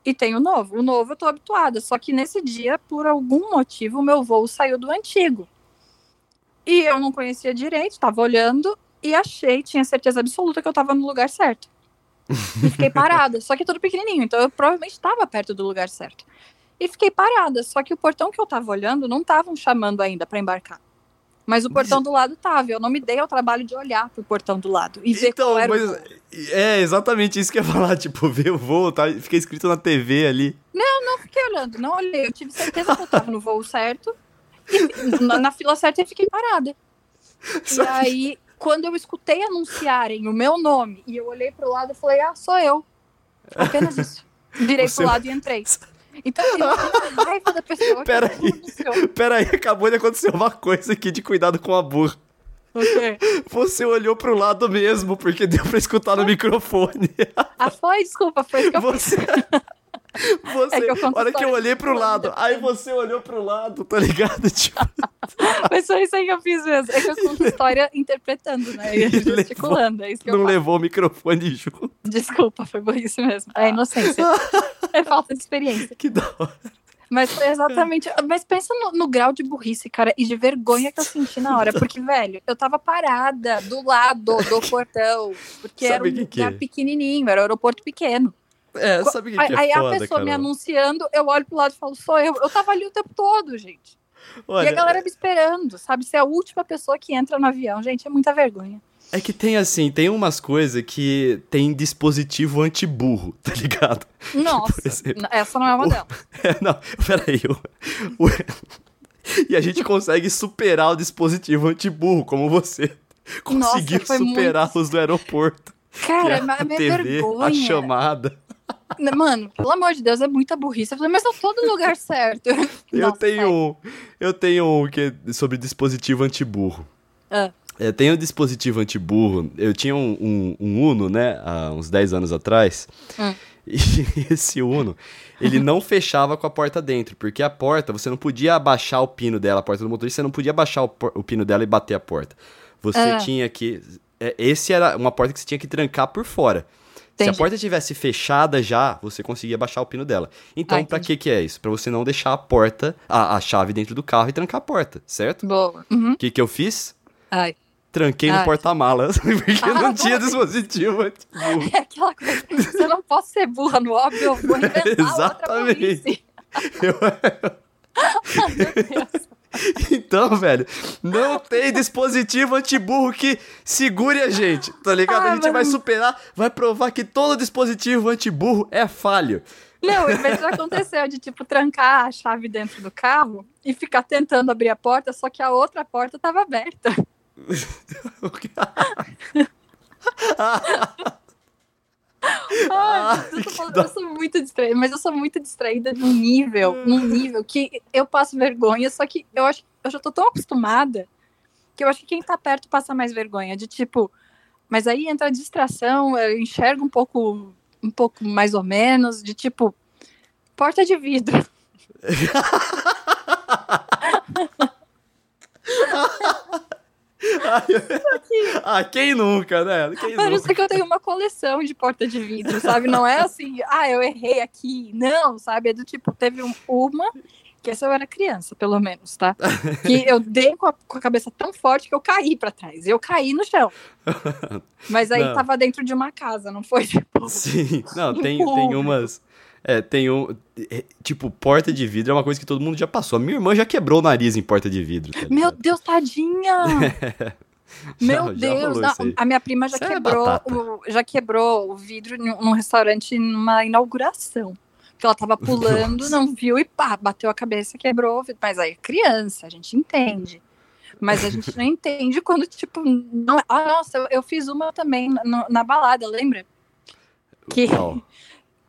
e tem o novo. O novo eu tô habituada, só que nesse dia, por algum motivo, o meu voo saiu do antigo. E eu não conhecia direito, tava olhando e achei, tinha certeza absoluta que eu tava no lugar certo. E fiquei [LAUGHS] parada, só que tudo pequenininho, então eu provavelmente estava perto do lugar certo. E fiquei parada, só que o portão que eu tava olhando não estavam chamando ainda para embarcar. Mas o portão do lado tava. Eu não me dei ao trabalho de olhar pro portão do lado e ver então, qual era mas. É exatamente isso que eu ia falar. [LAUGHS] Tipo, ver o voo, tá? Fiquei escrito na TV ali. Não, não fiquei olhando. Não olhei. Eu tive certeza que eu tava no voo certo. E [LAUGHS] na, na fila certa eu fiquei parada. Só e aí, quando eu escutei anunciarem o meu nome e eu olhei pro lado, eu falei, ah, sou eu. Apenas isso. [LAUGHS] Virei Você... pro lado e entrei. Então, a raiva da pessoa. Peraí, peraí, acabou de acontecer uma coisa aqui de cuidado com a burra. Okay. Você olhou pro lado mesmo, porque deu pra escutar no microfone. Ah, foi? Desculpa, foi isso que eu você... [LAUGHS] [LAUGHS] Você, é que hora que eu olhei pro lado, aí você olhou pro lado, tá ligado? [LAUGHS] Tipo... Mas foi isso aí que eu fiz mesmo. É que eu conto história interpretando, né? E gesticulando, é isso que Não eu levou o microfone junto. Desculpa, foi isso mesmo. É inocência. [LAUGHS] é falta de experiência. Que da hora. Mas foi exatamente. Mas pensa no, no, grau de burrice, cara, e de vergonha que eu senti na hora. Porque, velho, eu tava parada do lado do portão. Porque Sabe era um que lugar que? pequenininho, era um aeroporto pequeno. É, sabe o que, que é Aí foda, a pessoa Carol? me anunciando, eu olho pro lado e falo, sou eu. Eu tava ali o tempo todo, gente. Olha, e a galera me esperando, sabe? Ser a última pessoa que entra no avião, gente, é muita vergonha. É que tem assim, tem umas coisas que tem dispositivo anti-burro, [LAUGHS] tá ligado? Nossa, tipo, essa não é uma delas. [LAUGHS] É, não, peraí. O, o, e a gente consegue superar o dispositivo anti-burro, como você conseguiu Nossa, superar muito... os do aeroporto. Cara, é a, a TV, vergonha. a chamada. Mano, pelo amor de Deus, é muita burrice. Eu falei, mas tá todo lugar certo. [LAUGHS] eu Nossa, tenho eu tenho um que é sobre dispositivo antiburro. Ah. Eu é, tenho um dispositivo antiburro. Eu tinha um, um, um, Uno, né, há uns 10 anos atrás. Hum. [LAUGHS] E esse Uno, ele não fechava com a porta dentro, porque a porta, você não podia abaixar o pino dela, a porta do motorista, você não podia abaixar o, o pino dela e bater a porta. Você ah. tinha que. É, esse era uma porta que você tinha que trancar por fora. Entendi. Se a porta tivesse fechada já, você conseguia baixar o pino dela. Então, ah, para que que é isso? Para você não deixar a porta, a, a chave dentro do carro e trancar a porta, certo? Boa. O uhum. que que eu fiz? Ai. Tranquei Ai. no porta-malas, [LAUGHS] porque ah, não tinha dispositivo. É [LAUGHS] aquela coisa, você não pode ser burra no óbvio, eu vou inventar [LAUGHS] Exatamente. Eu... Ai, meu Deus. Então, velho, não [LAUGHS] tem dispositivo antiburro que segure a gente, tá ligado? Ah, a gente vai superar, vai provar que todo dispositivo antiburro é falho. Não, [LAUGHS] mas já aconteceu de, tipo, trancar a chave dentro do carro e ficar tentando abrir a porta, só que a outra porta tava aberta. [LAUGHS] Ah, eu, [LAUGHS] falando, eu, sou muito distraída, mas eu sou muito distraída num nível, num nível que eu passo vergonha, só que eu acho eu já tô tão acostumada que eu acho que quem tá perto passa mais vergonha, de tipo, mas aí entra a distração, eu enxergo um pouco, um pouco mais ou menos, de tipo, porta de vidro. [LAUGHS] [LAUGHS] [LAUGHS] ah, quem nunca, né? Quem Mano, nunca? que eu tenho uma coleção de porta de vidro, sabe? Não é assim, ah, eu errei aqui. Não, sabe? É do tipo, teve um, uma, que essa eu era criança, pelo menos, tá? [LAUGHS] Que eu dei com a, com a cabeça tão forte que eu caí para trás. Eu caí no chão. [LAUGHS] Mas aí não. tava dentro de uma casa, não foi tipo. Sim, não, tem, tem umas. É, tem um. É, tipo, porta de vidro é uma coisa que todo mundo já passou. A minha irmã já quebrou o nariz em porta de vidro. Tá Meu Deus, tadinha! [LAUGHS] Meu já, Deus, já não, a minha prima já é quebrou, é o, já quebrou o vidro num restaurante numa inauguração. Que ela tava [LAUGHS] pulando, Nossa. não viu e pá, bateu a cabeça, quebrou o vidro. Mas aí é criança, a gente entende. Mas a gente não entende quando, tipo, não. Ah, nossa, eu, eu fiz uma também na, na balada, lembra? Que.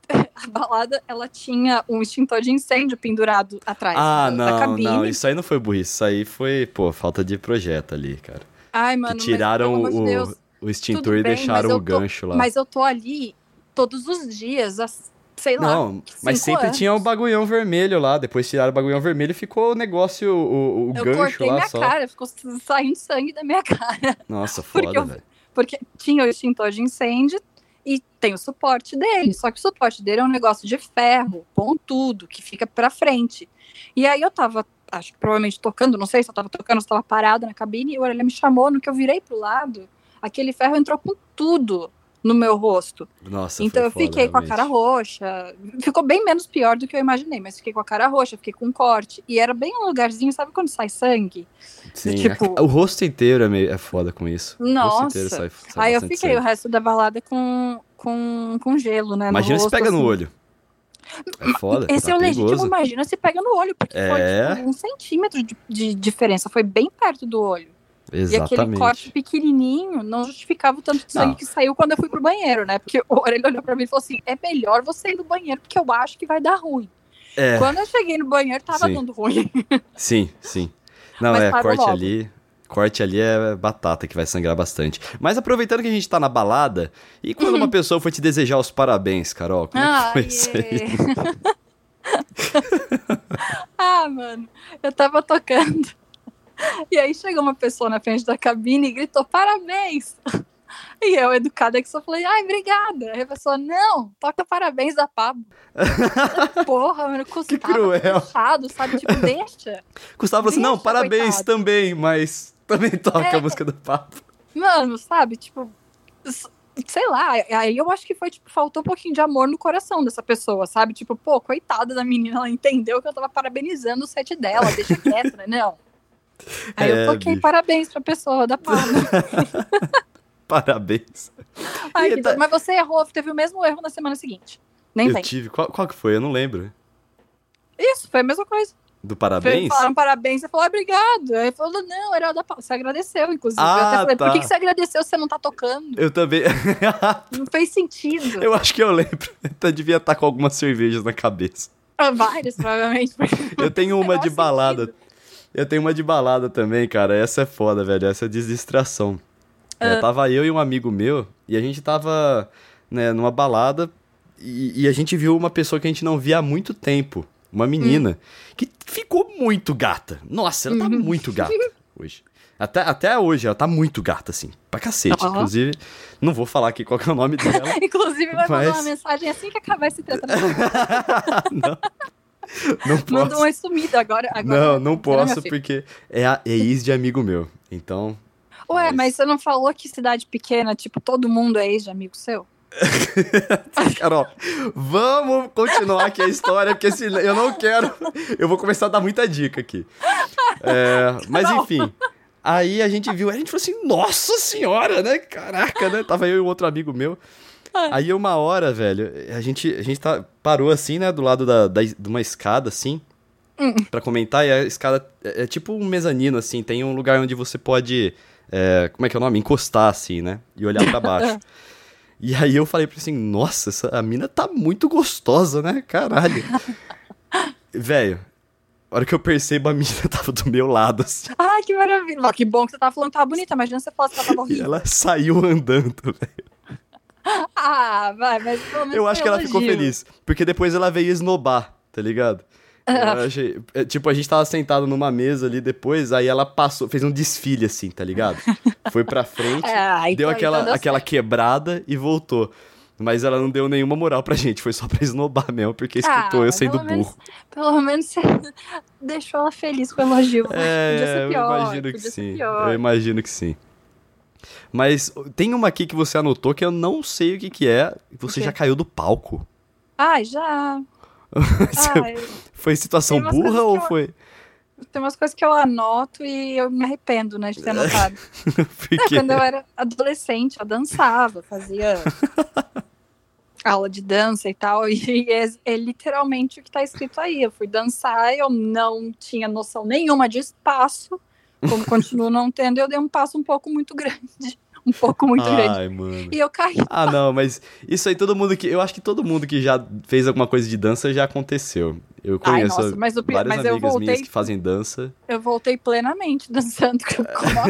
[LAUGHS] a balada ela tinha um extintor de incêndio pendurado atrás ah, da, não, da cabine. Não, isso aí não foi burrice, isso aí foi, pô, falta de projeto ali, cara. Ai, mano, que tiraram mas, o, Deus, o extintor e bem, deixaram o gancho lá. Mas eu tô ali todos os dias, sei lá. Não, mas sempre anos. tinha o bagulhão vermelho lá. Depois tiraram o bagulhão vermelho e ficou o negócio, o, o eu gancho lá minha só. cara, ficou saindo sangue da minha [LAUGHS] cara. Nossa, foda, velho. Porque tinha o extintor de incêndio, e tem o suporte dele. Só que o suporte dele é um negócio de ferro, pontudo, que fica pra frente. E aí eu tava, acho que provavelmente tocando, não sei se eu tava tocando, se eu tava parada na cabine, e o Orelha me chamou, no que eu virei pro lado, aquele ferro entrou com tudo no meu rosto. Nossa, então eu foda, fiquei realmente. com a cara roxa. Ficou bem menos pior do que eu imaginei, mas fiquei com a cara roxa, fiquei com um corte. E era bem um lugarzinho, sabe quando sai sangue? Sim, tipo... o rosto inteiro é, meio, é foda com isso. Nossa. Sai, sai Aí eu fiquei sangue. o resto da balada com, com, com gelo, né? Imagina rosto, se pega assim. no olho. É foda. Esse tá é o perigoso. legítimo, imagina se pega no olho, porque é... foi tipo, um centímetro de, de diferença, foi bem perto do olho. Exatamente. E aquele corte pequenininho não justificava o tanto de sangue não. que saiu quando eu fui pro banheiro, né? Porque o Orelha olhou pra mim e falou assim: é melhor você ir no banheiro, porque eu acho que vai dar ruim. É. Quando eu cheguei no banheiro, tava sim. dando ruim. Sim, sim. Não, Mas é, corte logo. ali. Corte ali é batata que vai sangrar bastante. Mas aproveitando que a gente tá na balada, e quando uhum. uma [LAUGHS] pessoa foi te desejar os parabéns, Carol? Como ah, é que foi yeah. isso aí? [LAUGHS] ah, mano, eu tava tocando [LAUGHS] e aí chegou uma pessoa na frente da cabine e gritou: parabéns! [LAUGHS] E eu, educada, que só falei, ai, obrigada. Aí a pessoa, não, toca parabéns da Pablo. [LAUGHS] Porra, mano, custava que cruel. Fechado, sabe? Tipo, deixa. Custava assim, não, parabéns coitado. também, mas também toca é, a música da Pablo. Mano, sabe, tipo, sei lá, aí eu acho que foi, tipo, faltou um pouquinho de amor no coração dessa pessoa, sabe? Tipo, pô, coitada da menina, ela entendeu que eu tava parabenizando o set dela, deixa quieto, né? Não. Aí é, eu toquei bicho. parabéns pra pessoa da Palma. [LAUGHS] parabéns. Ai, tá... Mas você errou, teve o mesmo erro na semana seguinte. Nem eu vem. tive. Qual, qual que foi? Eu não lembro. Isso, foi a mesma coisa. Do parabéns? Falaram parabéns, você falou obrigado. Aí falou, não, era da Você agradeceu, inclusive. Ah, eu até falei, tá. por que, que você agradeceu se você não tá tocando? Eu também. [LAUGHS] não fez sentido. Eu acho que eu lembro. Eu devia estar com algumas cervejas na cabeça. Ah, várias, provavelmente. eu tenho uma de balada. Sentido. Eu tenho uma de balada também, cara. Essa é foda, velho. Essa é distração. Uh. É, tava eu e um amigo meu, e a gente tava, né, numa balada, e, e, a gente viu uma pessoa que a gente não via há muito tempo uma menina, hum. que ficou muito gata. Nossa, ela tá uhum. muito gata [LAUGHS] hoje. Até, até hoje, ela tá muito gata, assim. Pra cacete. Uhum. Inclusive, não vou falar aqui qual é o nome dela. [LAUGHS] Inclusive, vai mas... mandar uma mensagem assim que acabar esse tratamento. [LAUGHS] não. [LAUGHS] Não posso. Manda uma sumida agora. agora não, não posso, porque é, a, é ex de amigo meu. Então. Ué, mas... mas você não falou que cidade pequena, tipo, todo mundo é ex de amigo seu? [LAUGHS] Carol, vamos continuar aqui a história, porque se eu não quero. Eu vou começar a dar muita dica aqui. É, mas enfim. Aí a gente viu, a gente falou assim, nossa senhora, né? Caraca, né? Tava eu e um outro amigo meu. [LAUGHS] Aí uma hora, velho, a gente, a gente tá, parou assim, né? Do lado da, da, de uma escada, assim. Hum. Pra comentar, e a escada é, é, tipo um mezanino, assim. Tem um lugar onde você pode. É, como é que é o nome? Encostar, assim, né? E olhar para baixo. [LAUGHS] E aí eu falei pra assim, nossa, essa, a mina tá muito gostosa, né? Caralho. [LAUGHS] Velho, a hora que eu percebo, a menina tava do meu lado, assim. Ai, que maravilha. que bom que você tava falando que tava bonita, imagina se você falasse que ela tava horrível. ela saiu andando, velho. [LAUGHS] Ah, vai, mas pelo menos Eu acho que ela ficou feliz, porque depois ela veio esnobar, tá ligado? [LAUGHS] Achei, é, tipo, a gente tava sentado numa mesa ali depois, aí ela passou, fez um desfile assim, tá ligado? Foi pra frente, [LAUGHS] é, então, deu aquela, então aquela quebrada e voltou. Mas ela não deu nenhuma moral pra gente, foi só pra esnobar mesmo, porque escutou ah, eu sendo burro. Menos, pelo menos você deixou ela feliz com o elogio. É, podia ser pior, eu imagino que sim. Eu imagino que sim. Mas tem uma aqui que você anotou que eu não sei o que que é. Você já caiu do palco. Ah, já. [LAUGHS] foi situação burra ou eu... foi? Tem umas coisas que eu anoto e eu me arrependo, né, de ter anotado. [LAUGHS] Não, quando eu era adolescente, eu dançava, fazia [LAUGHS] aula de dança e tal, e é, é, literalmente o que tá escrito aí. Eu fui dançar, eu não tinha noção nenhuma de espaço, como continuo não tendo, eu dei um passo um pouco muito grande um pouco muito Ai, grande. Mano. E eu caí. Ah, não, mas isso aí todo mundo que. Eu acho que todo mundo que já fez alguma coisa de dança já aconteceu. Eu conheço Ai, nossa, mas o, várias mas amigas voltei, minhas que fazem dança. Eu voltei plenamente dançando [LAUGHS] com a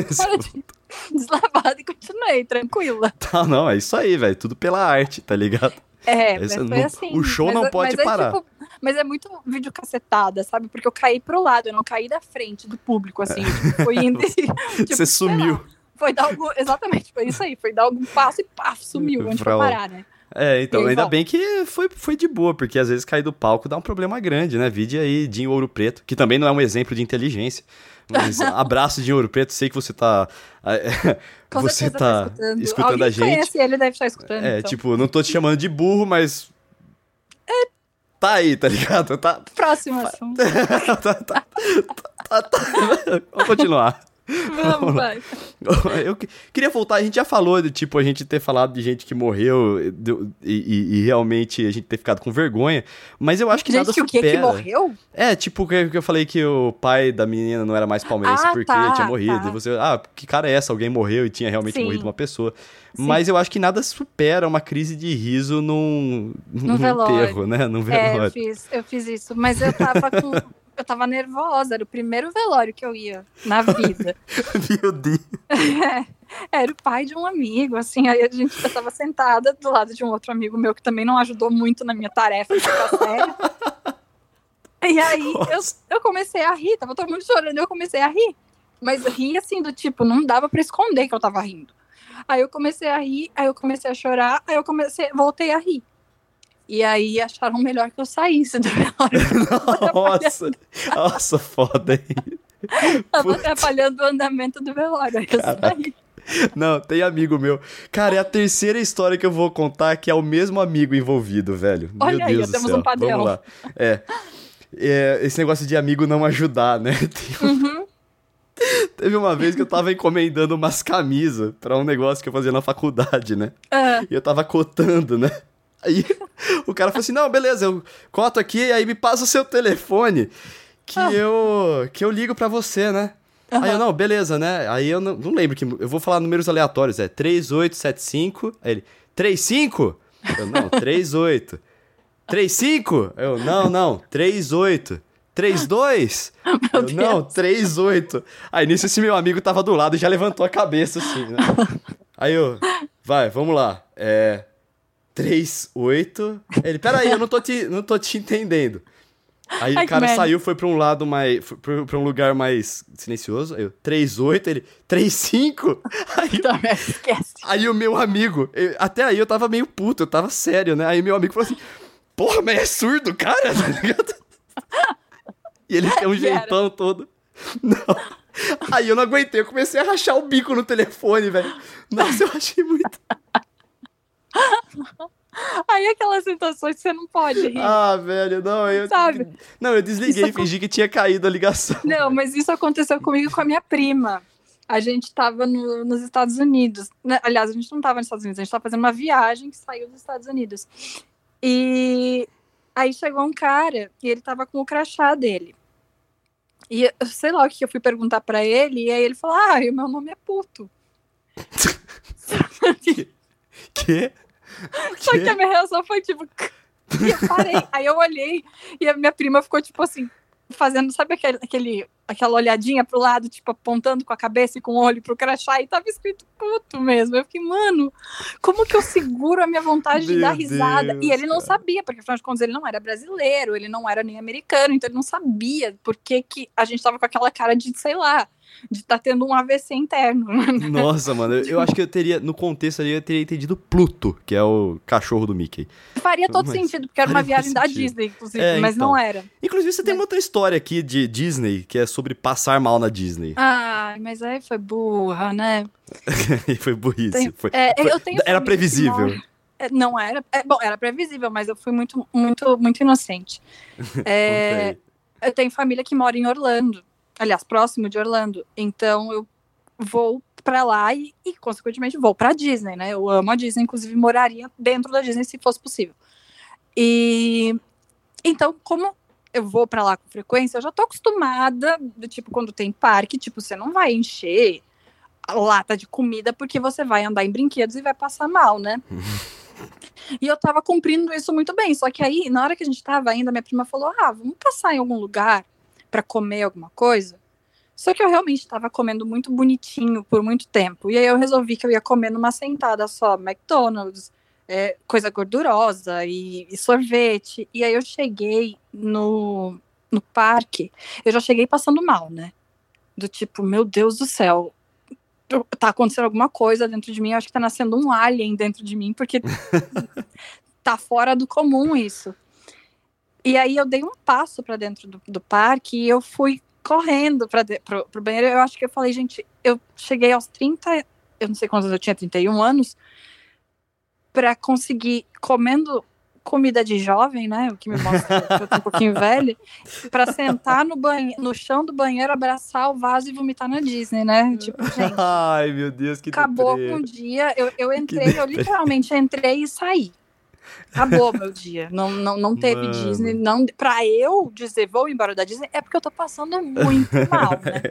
deslavada e continuei, tranquila. Tá, não, é isso aí, velho. Tudo pela arte, tá ligado? É, mas foi não, assim. O show mas, não pode mas parar. É, tipo, mas é muito vídeo cacetada, sabe? Porque eu caí pro lado, eu não caí da frente do público, assim. É. Tipo, foi indo e, [LAUGHS] tipo, Você sumiu. Lá, foi dar algum. Exatamente, foi isso aí. Foi dar algum passo e paf, sumiu. Onde foi parar, né? É, então, aí, ainda volta. bem que foi, foi de boa, porque às vezes cair do palco dá um problema grande, né? Vide aí Dinho Ouro Preto, que também não é um exemplo de inteligência. Mas [LAUGHS] abraço de Ouro Preto, sei que você tá. [LAUGHS] Com você tá, tá escutando, escutando a gente. Conhece ele deve estar escutando. É, então. tipo, não tô te chamando de burro, mas. É. Tá aí, tá ligado? Tá... Próximo assunto. [LAUGHS] tá, tá, tá, tá, tá. Vamos continuar. [LAUGHS] Vamos, vai. Eu queria voltar, a gente já falou de tipo a gente ter falado de gente que morreu e, e, e realmente a gente ter ficado com vergonha, mas eu acho que gente nada que supera. o que que morreu? É, tipo que eu falei que o pai da menina não era mais palmeirense ah, porque tá, tinha morrido. Tá. E você, ah, que cara é essa? Alguém morreu e tinha realmente Sim. morrido uma pessoa. Sim. Mas eu acho que nada supera uma crise de riso num, num, num enterro, né? Num velório. É, eu fiz, eu fiz isso, mas eu tava com [LAUGHS] eu tava nervosa, era o primeiro velório que eu ia na vida. [LAUGHS] Meu Deus. É, era o pai de um amigo, assim, aí a gente já tava sentada do lado de um outro amigo meu que também não ajudou muito na minha tarefa de ficar sério. E aí eu, eu comecei a rir, tava todo mundo chorando, eu comecei a rir. Mas ri assim, do tipo, não dava para esconder que eu tava rindo. Aí eu comecei a rir, aí eu comecei a chorar, aí eu comecei, voltei a rir. E aí acharam melhor que eu saísse do velório. nossa, [LAUGHS] nossa, foda aí. Tava atrapalhando o andamento do velório. Aí eu saí. Não, tem amigo meu. Cara, é a terceira história que eu vou contar que é o mesmo amigo envolvido, velho. Olha meu aí, Deus temos céu. um padrão. Vamos lá. É. é. Esse negócio de amigo não ajudar, né? [LAUGHS] Um... Uhum. Teve uma vez que eu tava encomendando umas camisas pra um negócio que eu fazia na faculdade, né? Uhum. E eu tava cotando, né? Aí [LAUGHS] o cara falou assim: não, beleza, eu coto aqui, aí me passa o seu telefone. que ah. eu que eu ligo para você, né? Uhum. Aí eu, não, beleza, né? Aí eu não, não lembro que. Eu vou falar números aleatórios, é 3875. Aí ele, 35? Eu, não, [LAUGHS] 38. 35? Eu, não, não, 38. 32? [LAUGHS] Eu, não, 38. Aí nisso esse meu amigo tava do lado e já levantou a cabeça assim, né? Aí eu, vai, vamos lá. É. 38. Ele, peraí, eu não tô te, não tô te entendendo. Aí Ai, o cara saiu, foi pra um lado mais. Foi pra um lugar mais silencioso. Aí eu, 3,8, ele, 3,5? [LAUGHS] Aí, tá, esquece. aí o meu amigo, eu, até aí eu tava meio puto, eu tava sério, né? Aí meu amigo falou assim: Porra, mas é surdo, cara, tá ligado? E ele tem um [LAUGHS] jeitão todo. Não. Aí eu não aguentei, eu comecei a rachar o bico no telefone, velho. Nossa, eu achei muito. Aí aquelas situações que você não pode rir. Ah, velho, não, eu. Sabe? Não, eu desliguei, isso fingi que tinha caído a ligação. Não, mas isso aconteceu comigo com a minha prima. A gente tava no, nos Estados Unidos. Né? Aliás, a gente não tava nos Estados Unidos, a gente tava fazendo uma viagem que saiu dos Estados Unidos. E aí chegou um cara e ele tava com o crachá dele. E sei lá o que eu fui perguntar para ele, e aí ele falou: Ah, o meu nome é puto. [LAUGHS] que? Só que a minha reação foi tipo. E eu parei. Aí eu olhei e a minha prima ficou tipo assim, fazendo, sabe aquele, aquele, aquela olhadinha pro lado, tipo, apontando com a cabeça e com o olho pro crachá e tava escrito puto mesmo. Eu fiquei, mano, como que eu seguro a minha vontade de dar risada? Deus, e ele não cara. sabia, porque afinal de contas ele não era brasileiro, ele não era nem americano, então ele não sabia por que, que a gente tava com aquela cara de, sei lá, de estar tá tendo um AVC interno. Nossa, mano, eu, eu, acho que eu teria, no contexto ali, eu teria entendido Pluto, que é o cachorro do Mickey. Faria todo mas, sentido, porque era uma viagem da Disney, inclusive, é, mas então. não era. Inclusive, você tem uma outra história aqui de Disney, que é sobre passar mal na Disney. Ah, mas aí foi burra, né? [LAUGHS] foi burrice. Tem, foi, é, foi, era previsível. É, não era. É, bom, era previsível, mas eu fui muito, muito, muito inocente. [LAUGHS] É, eu tenho família que mora em Orlando aliás, próximo de Orlando. Então eu vou para lá e, e, consequentemente, vou para Disney, né? Eu amo a Disney, inclusive moraria dentro da Disney se fosse possível. E então, como eu vou para lá com frequência, eu já tô acostumada, do tipo, quando tem parque, tipo, você não vai encher a lata de comida porque você vai andar em brinquedos e vai passar mal, né? [LAUGHS] E eu tava cumprindo isso muito bem. Só que aí, na hora que a gente tava ainda, minha prima falou: Ah, vamos passar em algum lugar para comer alguma coisa. Só que eu realmente estava comendo muito bonitinho por muito tempo. E aí eu resolvi que eu ia comer numa sentada só McDonald's, é, coisa gordurosa e, e, sorvete. E aí eu cheguei no, no parque, eu já cheguei passando mal, né? Do tipo, meu Deus do céu, tá acontecendo alguma coisa dentro de mim, eu acho que tá nascendo um alien dentro de mim, porque [LAUGHS] tá fora do comum isso. E aí eu dei um passo para dentro do, do, parque e eu fui correndo para pro, pro banheiro. Eu acho que eu falei, gente, eu cheguei aos 30, eu não sei quantos eu tinha, 31 anos, para conseguir comendo comida de jovem, né? O que me mostra que eu tô um pouquinho velho, para sentar no, banhe no chão do banheiro, abraçar o vaso e vomitar na Disney, né? Tipo, [LAUGHS] gente. Ai, meu Deus, que Acabou com o dia. Eu, eu entrei, eu literalmente entrei e saí. Acabou meu dia. Não, não, não teve Mano. Disney. Não, pra eu dizer vou embora da Disney é porque eu tô passando muito [LAUGHS] mal, né?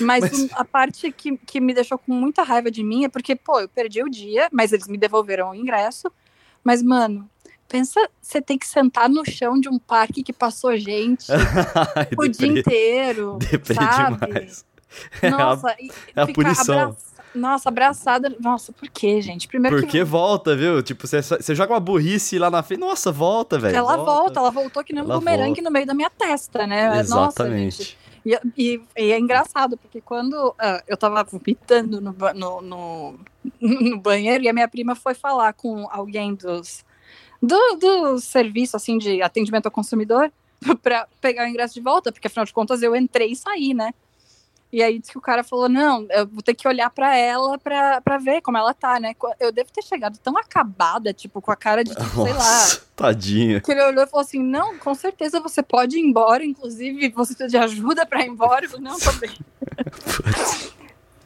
Mas, mas... a parte que, que me deixou com muita raiva de mim é porque, pô, eu perdi o dia, mas eles me devolveram o ingresso. Mas, mano, pensa, você tem que sentar no chão de um parque que passou gente [LAUGHS] o dia inteiro. Deprê sabe? Demais. Nossa, [LAUGHS] é a, é a punição. Abraçado nossa, abraçada. Nossa, por quê, gente? Primeiro Porque que... volta, viu? Tipo, você, joga uma burrice lá na frente. Nossa, volta, velho. Ela volta. volta. ela voltou que nem um bumerangue no meio da minha testa, né? Exatamente. Nossa, e, e, e, é engraçado, porque quando uh, eu tava vomitando no, no, no, [LAUGHS] no, banheiro e a minha prima foi falar com alguém dos, do, do serviço, assim, de atendimento ao consumidor [LAUGHS] para pegar o ingresso de volta, porque afinal de contas eu entrei e saí, né? E aí disse que o cara falou: não, eu vou ter que olhar para ela pra, pra ver como ela tá, né? Eu devo ter chegado tão acabada, tipo, com a cara de, tipo, sei lá. Tadinha. Que ele olhou e falou assim: não, com certeza você pode ir embora, inclusive você precisa de ajuda pra ir embora. Eu falei, não, tô bem.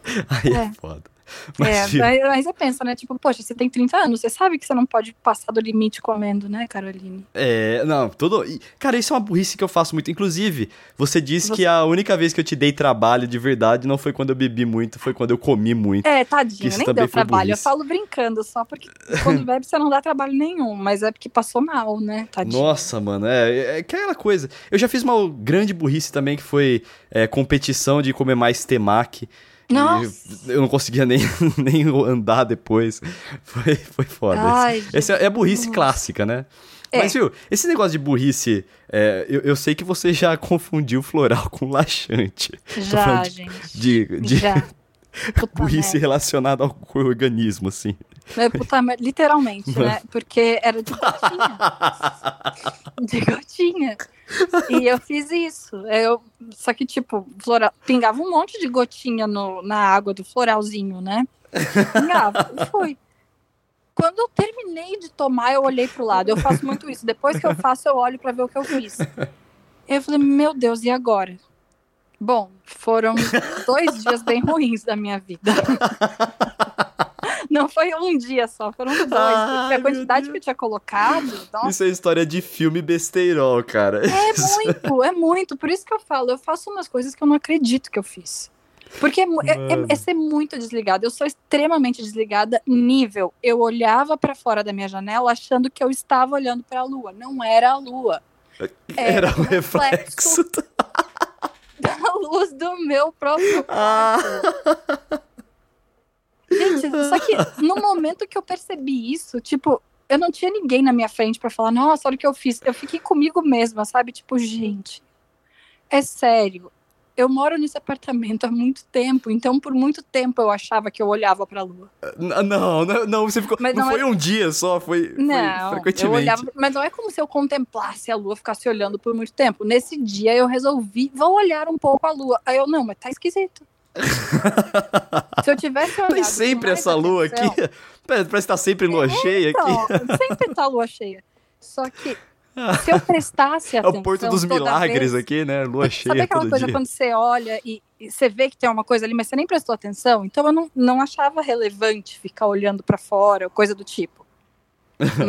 [LAUGHS] Aí é, é foda. [LAUGHS] mas, é, mas você pensa, né? Tipo, poxa, você tem 30 anos, você sabe que você não pode passar do limite comendo, né, Caroline? É, não, tudo. Cara, isso é uma burrice que eu faço muito. Inclusive, você disse você... que a única vez que eu te dei trabalho de verdade não foi quando eu bebi muito, foi quando eu comi muito. É, tadinho, nem deu trabalho. Burrice. Eu falo brincando só, porque quando [LAUGHS] bebe você não dá trabalho nenhum, mas é porque passou mal, né? Tadinho. Nossa, mano, é, é, é aquela coisa. Eu já fiz uma grande burrice também, que foi é, competição de comer mais temaki. Nossa. Eu não conseguia nem, [LAUGHS] nem andar depois. Foi, foi foda. Ai, Essa é burrice clássica, né? É. Mas, viu, esse negócio de burrice, é, eu, eu, sei que você já [LAUGHS] confundiu floral com laxante. Já, gente. De, de, já. [LAUGHS] burrice relacionada ao organismo, assim. É, puta merda, literalmente, né? [LAUGHS] Porque era de gotinha. [LAUGHS] de gotinha. E eu fiz isso. Eu, só que, tipo, floral, pingava um monte de gotinha no, na água do floralzinho, né? Pingava. E foi. Quando eu terminei de tomar, eu olhei pro lado. Eu faço muito isso. Depois que eu faço, eu olho para ver o que eu fiz. Eu falei, meu Deus, e agora? Bom, foram dois dias bem ruins da minha vida. [LAUGHS] Não foi um dia só, foram dois. Ah, a quantidade que eu tinha colocado. Nossa. Isso é história de filme besteirol, cara. É [LAUGHS] muito, é muito. Por isso que eu falo, eu faço umas coisas que eu não acredito que eu fiz. Porque é, é, é, é ser muito desligada. Eu sou extremamente desligada, nível. Eu olhava para fora da minha janela achando que eu estava olhando para a lua. Não era a lua. Era, [LAUGHS] era um reflexo. reflexo [LAUGHS] da luz do meu próprio. Ah. Gente, só que no momento que eu percebi isso, tipo, eu não tinha ninguém na minha frente para falar, nossa, olha o que eu fiz. Eu fiquei comigo mesma, sabe? Tipo, gente, é sério. Eu moro nesse apartamento há muito tempo, então por muito tempo eu achava que eu olhava pra lua. Não, não, não, você ficou. Mas não, não foi é... um dia só, foi, não, foi frequentemente. Eu olhava, mas não é como se eu contemplasse a lua, ficasse olhando por muito tempo. Nesse dia eu resolvi, vou olhar um pouco a lua. Aí eu, não, mas tá esquisito. [LAUGHS] Se eu tivesse olhado. Tem sempre essa lua aqui. [LAUGHS] Parece que tá sempre lua é, cheia então, aqui. [LAUGHS] Sempre tá lua cheia. Só que se eu prestasse atenção. É o Porto dos Milagres vez, aqui, né? Lua cheia. Sabe aquela coisa dia. quando você olha e, e, você vê que tem uma coisa ali, mas você nem prestou atenção? Então eu não, não achava relevante ficar olhando para fora, coisa do tipo.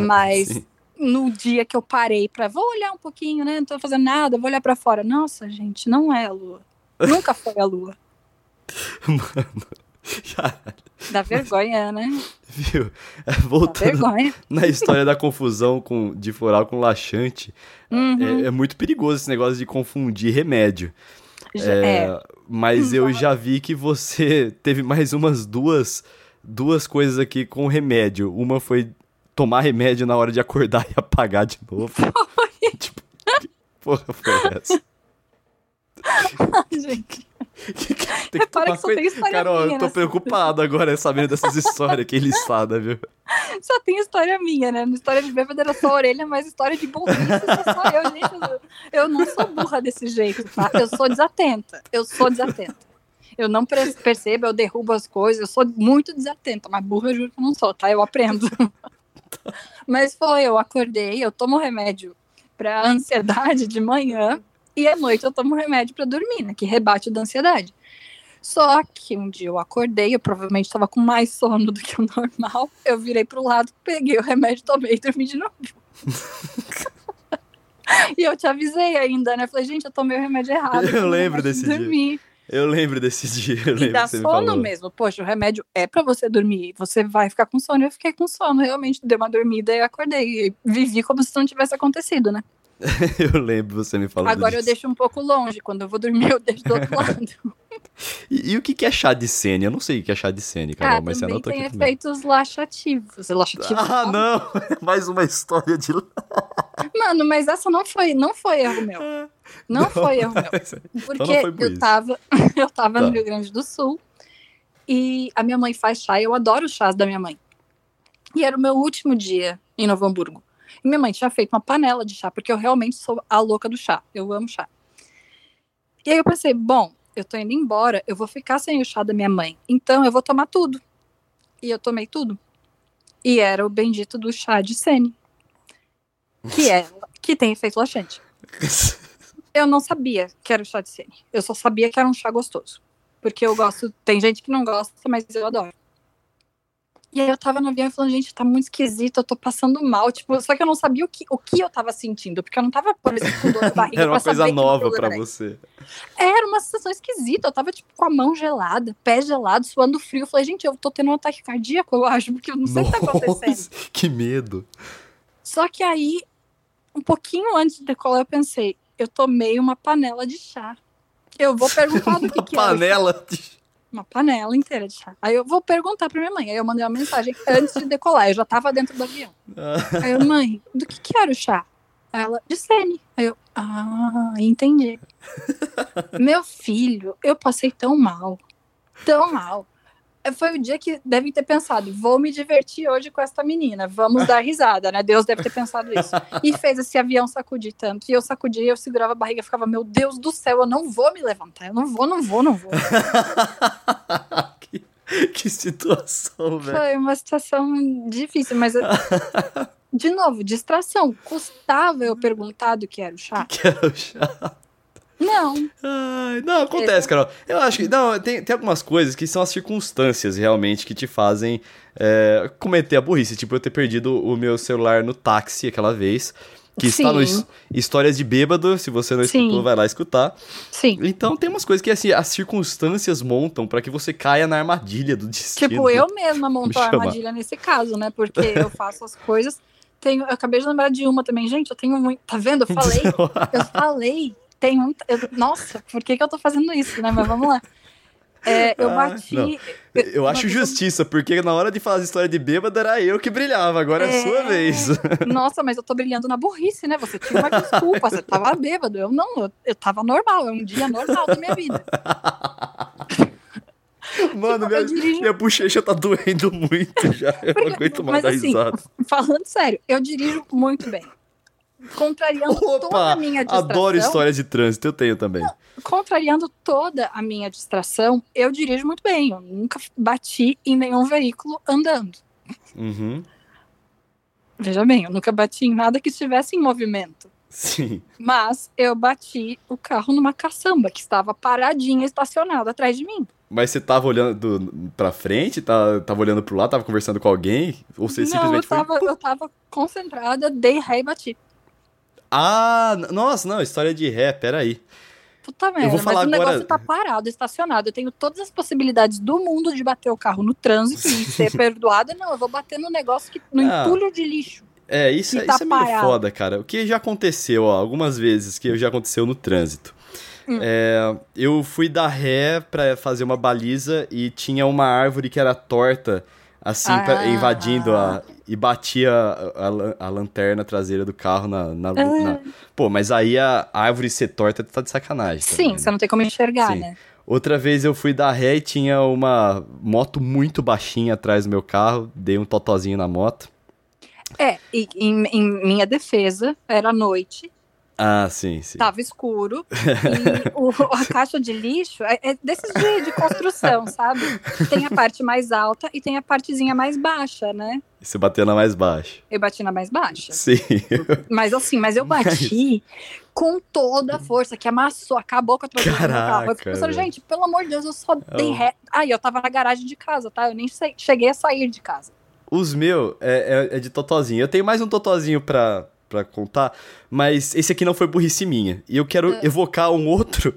Mas no dia que eu parei para vou olhar um pouquinho, né? Não tô fazendo nada, vou olhar para fora. Nossa, gente, não é a lua. Nunca foi a lua. Mano. [LAUGHS] Dá vergonha, né? Viu? É, voltando na história da confusão com, de floral com laxante, uhum. é, é, muito perigoso esse negócio de confundir remédio. É, é. Mas eu já vi que você [LAUGHS] teve mais umas duas, duas coisas aqui com remédio. Uma foi tomar remédio na hora de acordar e [LAUGHS] apagar de novo. Foi. tipo, que porra foi essa? Ai, gente. Tem que Repara que só tem história Carol, minha. eu tô preocupado agora sabendo dessas histórias que ele sabe, viu? [LAUGHS] Só tem história minha, né? História de bêbado era só a orelha, mas história de burrice só eu, gente. Eu não sou burra desse jeito, tá? Eu sou desatenta. Eu sou desatenta. Eu não percebo, eu derrubo as coisas, eu sou muito desatenta, mas burra eu juro que eu não sou, tá? Eu aprendo. [LAUGHS] Mas foi, eu acordei, eu tomo remédio para ansiedade de manhã e à noite eu tomo remédio para dormir, né? Que rebate da ansiedade. Só que um dia eu acordei, eu provavelmente estava com mais sono do que o normal. Eu virei pro lado, peguei o remédio, tomei e dormi de novo. [LAUGHS] e eu te avisei ainda, né? Falei, gente, eu tomei o remédio errado. Eu lembro desse dia. Eu lembro desse [LAUGHS] dia. Eu e dá sono me mesmo. Poxa, o remédio é para você dormir. Você vai ficar com sono. Eu fiquei com sono. Realmente dei uma dormida e acordei. E vivi como se não tivesse acontecido, né? [LAUGHS] eu lembro você me falando Agora disso. eu deixo um pouco longe. Quando eu vou dormir, eu deixo do outro [LAUGHS] lado. E, e, o que é chá de sene? Eu não sei o que é chá de sene, Carol, ah, mas você anota tem aqui efeitos também. laxativos. laxativos. Ah, não! [LAUGHS] Mais uma história de... Mano, mas essa não foi, não foi erro meu. Não, não foi erro meu. Então Porque por eu, tava, eu tava tá. no Rio Grande do Sul e a minha mãe faz chá e eu adoro os chás da minha mãe. E era o meu último dia em Novo Hamburgo. E minha mãe tinha feito uma panela de chá, porque eu realmente sou a louca do chá. Eu amo chá. E aí eu pensei, bom, eu tô indo embora, eu vou ficar sem o chá da minha mãe. Então eu vou tomar tudo. E eu tomei tudo. E era o bendito do chá de Sene. Que é, que tem efeito laxante. [LAUGHS] Eu não sabia que era o chá de Sene. Eu só sabia que era um chá gostoso. Porque eu gosto, tem gente que não gosta, mas eu adoro. E aí eu tava no avião e falando, gente, tá muito esquisito, eu tô passando mal. Tipo, só que eu não sabia o que, o que eu tava sentindo, porque eu não tava, por exemplo, com dor de [LAUGHS] barriga. Era uma coisa nova pra você. Era uma sensação esquisita. Eu tava, tipo, com a mão gelada, pé gelado, suando frio. Eu falei, gente, eu tô tendo um ataque cardíaco, eu acho, porque eu não sei o que tá acontecendo. [LAUGHS] Que medo. Só que aí, um pouquinho antes de decolar, eu pensei, eu tomei uma panela de chá. Eu vou perguntar do [LAUGHS] que, que é. Uma panela de chá uma panela inteira de chá. Aí eu vou perguntar pra minha mãe. Aí eu mandei uma mensagem antes de decolar. Eu já tava dentro do avião. Aí eu, mãe, do que que era o chá? Ela, de Sene. Aí eu, ah, entendi. [LAUGHS] Meu filho, eu passei tão mal. Tão mal foi o dia que devem ter pensado: vou me divertir hoje com esta menina, vamos dar risada, né? Deus deve ter pensado isso. [LAUGHS] E fez esse avião sacudir tanto. E eu sacudia, eu segurava a barriga, ficava: meu Deus do céu, eu não vou me levantar, eu não vou, não vou, não vou. [LAUGHS] que, que situação, velho. Foi uma situação difícil, mas. [LAUGHS] De novo, distração. Custava eu perguntar do que era o chá? Que era o chá? Não. Ai, não, acontece, Carol. Eu acho que. Não, tem, tem algumas coisas que são as circunstâncias realmente que te fazem é, cometer a burrice. Tipo, eu ter perdido o meu celular no táxi aquela vez. Que Sim. está no Histórias de Bêbado. Se você não Sim. escutou, vai lá escutar. Sim. Então tem umas coisas que assim, as circunstâncias montam para que você caia na armadilha do destino. Tipo, eu mesma [LAUGHS] monto a armadilha nesse caso, né? Porque eu [LAUGHS] faço as coisas. Tenho, eu acabei de lembrar de uma também, gente. Eu tenho muito. Tá vendo? Eu [LAUGHS] falei. eu falei tem um. Eu, nossa, por que, que eu tô fazendo isso, né? Mas vamos lá. É, eu ah, bati. eu, eu acho justiça, porque na hora de falar história de bêbado era eu que brilhava, agora é, é a sua vez. [LAUGHS] Nossa, mas eu tô brilhando na burrice, né? Você tinha uma desculpa, você tava bêbado. Eu não, eu, eu tava normal, é um dia normal da minha vida. [LAUGHS] Mano, tipo, minha, dirijo... minha bochecha tá doendo muito já. Eu Porque, não aguento mais dar assim, risada. Falando sério, eu dirijo muito bem contrariando [LAUGHS] Opa, toda a minha distração. Adoro histórias de trânsito, eu tenho também. Contrariando toda a minha distração, eu dirijo muito bem. Eu nunca bati em nenhum veículo andando. Uhum. Veja bem, eu nunca bati em nada que estivesse em movimento. Sim. Mas eu bati o carro numa caçamba que estava paradinha, estacionada atrás de mim. Mas você tava olhando pra frente? Tava, tava olhando pro lado? Tava conversando com alguém? Ou você Não, simplesmente eu tava, foi... eu tava concentrada, dei ré e bati. Ah, nossa, não, história de ré, peraí. Puta merda, eu vou falar mas agora... o negócio tá parado, estacionado. Eu tenho todas as possibilidades do mundo de bater o carro no trânsito e ser [LAUGHS] perdoada. Não, eu vou bater no negócio que no ah, entulho de lixo. É, isso, é, tá isso é meio parado. foda, cara. O que já aconteceu, ó, algumas vezes que já aconteceu no trânsito. Hum. É, eu fui dar ré pra fazer uma baliza e tinha uma árvore que era torta assim, ah, pra, invadindo a. E batia a, a, a, lanterna traseira do carro na. na, ah. na, Pô, mas aí a árvore ser torta tá de sacanagem. Sim, também, né? você não tem como enxergar, Sim. né? Outra vez eu fui dar ré e tinha uma moto muito baixinha atrás do meu carro, dei um totozinho na moto. É, e em, em minha defesa, era noite, ah, sim, sim. Tava escuro. [LAUGHS] e o, a caixa de lixo é, é desses de, de construção, sabe? Tem a parte mais alta e tem a partezinha mais baixa, né? E você bateu na mais baixa. Eu bati na mais baixa. Sim. Mas assim, mas eu [LAUGHS] bati mas... com toda a força, que amassou, acabou com a traseira do carro. Eu pensando, gente, pelo amor de Deus, eu só é dei ré. Aí eu tava na garagem de casa, tá? Eu nem sei, cheguei a sair de casa. Os meus é, é, é de totozinho. Eu tenho mais um totozinho pra, para contar, mas esse aqui não foi burrice minha. E eu quero é. evocar um outro.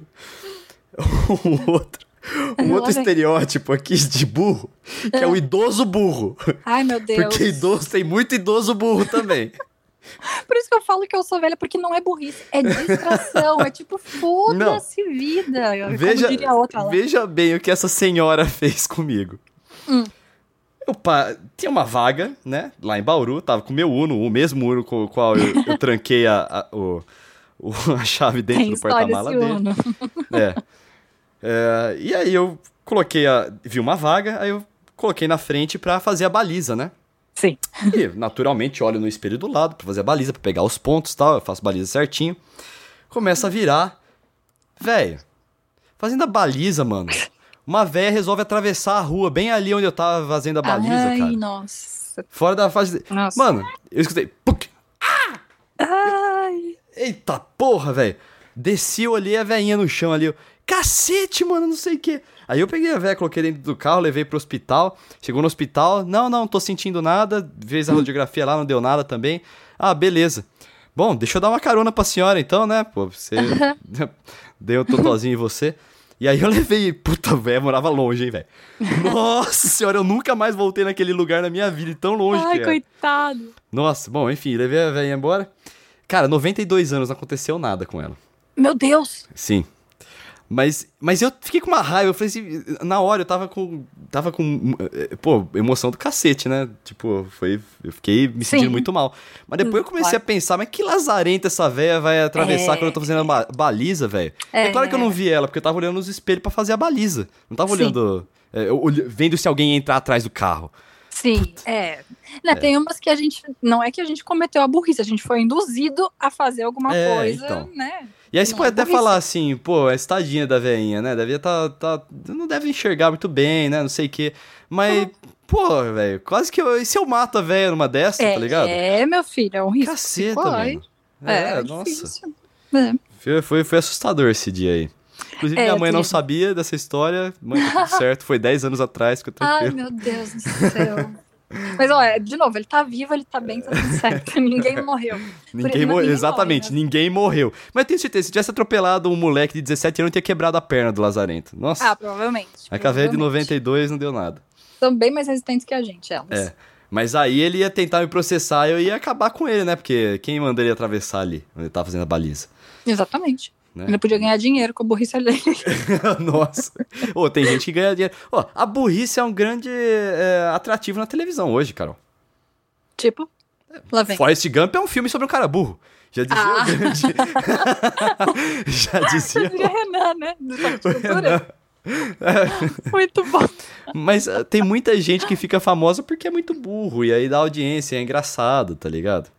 [LAUGHS] um outro. Um outro estereótipo aqui de burro, que é o é. idoso burro. Ai, meu Deus. Porque idoso tem muito idoso burro também. [LAUGHS] Por isso que eu falo que eu sou velha, porque não é burrice, é distração, é tipo, foda-se vida. Veja, veja bem o que essa senhora fez comigo. Hum. Eu tinha uma vaga, né? Lá em Bauru, tava com o meu Uno, o mesmo Uno com o qual eu, eu tranquei a, a, o, o, a chave dentro Tem do porta-mala dele. Uno. [LAUGHS] É. é. E aí eu coloquei a. Vi uma vaga, aí eu coloquei na frente para fazer a baliza, né? Sim. E naturalmente olho no espelho do lado para fazer a baliza, para pegar os pontos e tal. Eu faço baliza certinho. Começa a virar. Velho, fazendo a baliza, mano. Uma véia resolve atravessar a rua, bem ali onde eu tava fazendo a baliza, Ai, cara. nossa. Fora da fase. Nossa. Mano, eu escutei. Puc! Ah! Ai! Eita porra, velho. Desci, olhei a veinha no chão ali. cacete, mano, não sei o quê. Aí eu peguei a véia, coloquei dentro do carro, levei pro hospital. Chegou no hospital, não, não, tô sentindo nada. Fez a radiografia lá, não deu nada também. Ah, beleza. Bom, deixa eu dar uma carona pra senhora então, né? Pô, você [LAUGHS] deu um totozinho em você. E aí eu levei, puta, velho, morava longe, hein, velho. [LAUGHS] Nossa senhora, eu nunca mais voltei naquele lugar na minha vida, tão longe Ai, que coitado. Nossa, bom, enfim, levei a velha embora. Cara, 92 anos, não aconteceu nada com ela. Meu Deus! Sim. Mas, mas eu fiquei com uma raiva, eu falei assim, na hora eu tava com, tava com, eh, pô, emoção do cacete, né? Tipo, foi, eu fiquei me sentindo Sim. muito mal. Mas depois eu comecei claro. a pensar, mas que lazarenta essa véia vai atravessar é... quando eu tô fazendo a baliza, velho? É... é... claro que eu não vi ela, porque eu tava olhando nos espelhos para fazer a baliza. Não tava olhando, é, vendo se alguém ia entrar atrás do carro. Sim, é. Né, é. Tem umas que a gente, não é que a gente cometeu a burrice, a gente foi induzido a fazer alguma é, coisa, então. né? E aí você pode até falar assim, pô, a estadinha da veinha, né? Devia tá, tá. Não deve enxergar muito bem, né? Não sei o quê. Mas, pô, velho, quase que eu. E se eu mato a velha numa dessa, é, tá ligado? É, meu filho, é um risco. Caceta, mano. É, é nossa. É. Foi, foi, foi assustador esse dia aí. Inclusive, é, minha mãe não sabia dessa história. Mãe, tá tudo certo. Foi 10 anos atrás, ficou tranquilo. Ai, meu Deus do céu. Mas, olha, de novo, ele tá vivo, ele tá bem, tá tudo certo. [LAUGHS] ninguém morreu. Ninguém morreu, exatamente, morre, né? ninguém morreu. Mas tenho certeza, se tivesse atropelado um moleque de 17 anos, tinha quebrado a perna do Lazarento. Nossa. Ah, provavelmente. A caveira de 92 não deu nada. São bem mais resistentes que a gente, elas. É. Mas aí ele ia tentar me processar e eu ia acabar com ele, né? Porque quem mandaria atravessar ali, onde ele tava fazendo a baliza? Exatamente. Né? Ele podia ganhar dinheiro com a burrice alheia. [LAUGHS] Nossa. Ô, tem gente que ganha dinheiro. Ô, a burrice é um grande é, atrativo na televisão hoje, Carol. Tipo? Lá vem. Forrest Gump é um filme sobre um cara burro. Já dizia ah. o grande. [LAUGHS] Já dizia. O Renan, né? Renan. [LAUGHS] muito bom. Mas uh, tem muita gente que fica famosa porque é muito burro. E aí dá audiência, é engraçado, tá ligado?